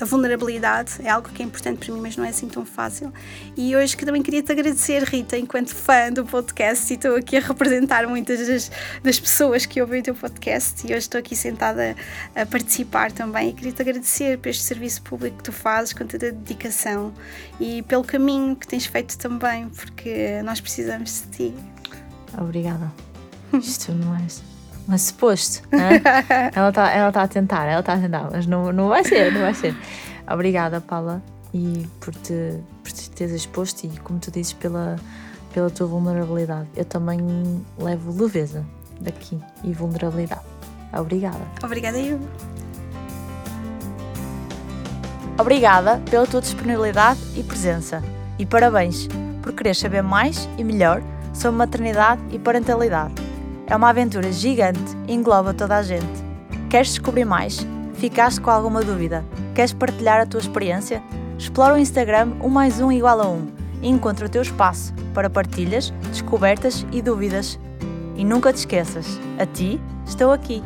a vulnerabilidade é algo que é importante para mim, mas não é assim tão fácil. E hoje que também queria te agradecer, Rita, enquanto fã do podcast, e estou aqui a representar muitas das, das pessoas que ouvem o teu podcast, e hoje estou aqui sentada a, a participar também. E queria te agradecer por este serviço público que tu fazes, com toda a dedicação e pelo caminho que tens feito também, porque nós precisamos de ti. Obrigada. Isto não é mas suposto. Né? ela está ela tá a tentar, ela está a tentar, mas não, não vai ser, não vai ser. Obrigada, Paula, e por te, por te teres exposto e, como tu dizes, pela, pela tua vulnerabilidade. Eu também levo leveza daqui e vulnerabilidade. Obrigada. Obrigada, eu. Obrigada pela tua disponibilidade e presença. E parabéns por querer saber mais e melhor sobre maternidade e parentalidade. É uma aventura gigante e engloba toda a gente. Queres descobrir mais? Ficaste com alguma dúvida? Queres partilhar a tua experiência? Explora o Instagram 1 mais 1 igual a 1 e encontra o teu espaço para partilhas, descobertas e dúvidas. E nunca te esqueças, a ti estou aqui.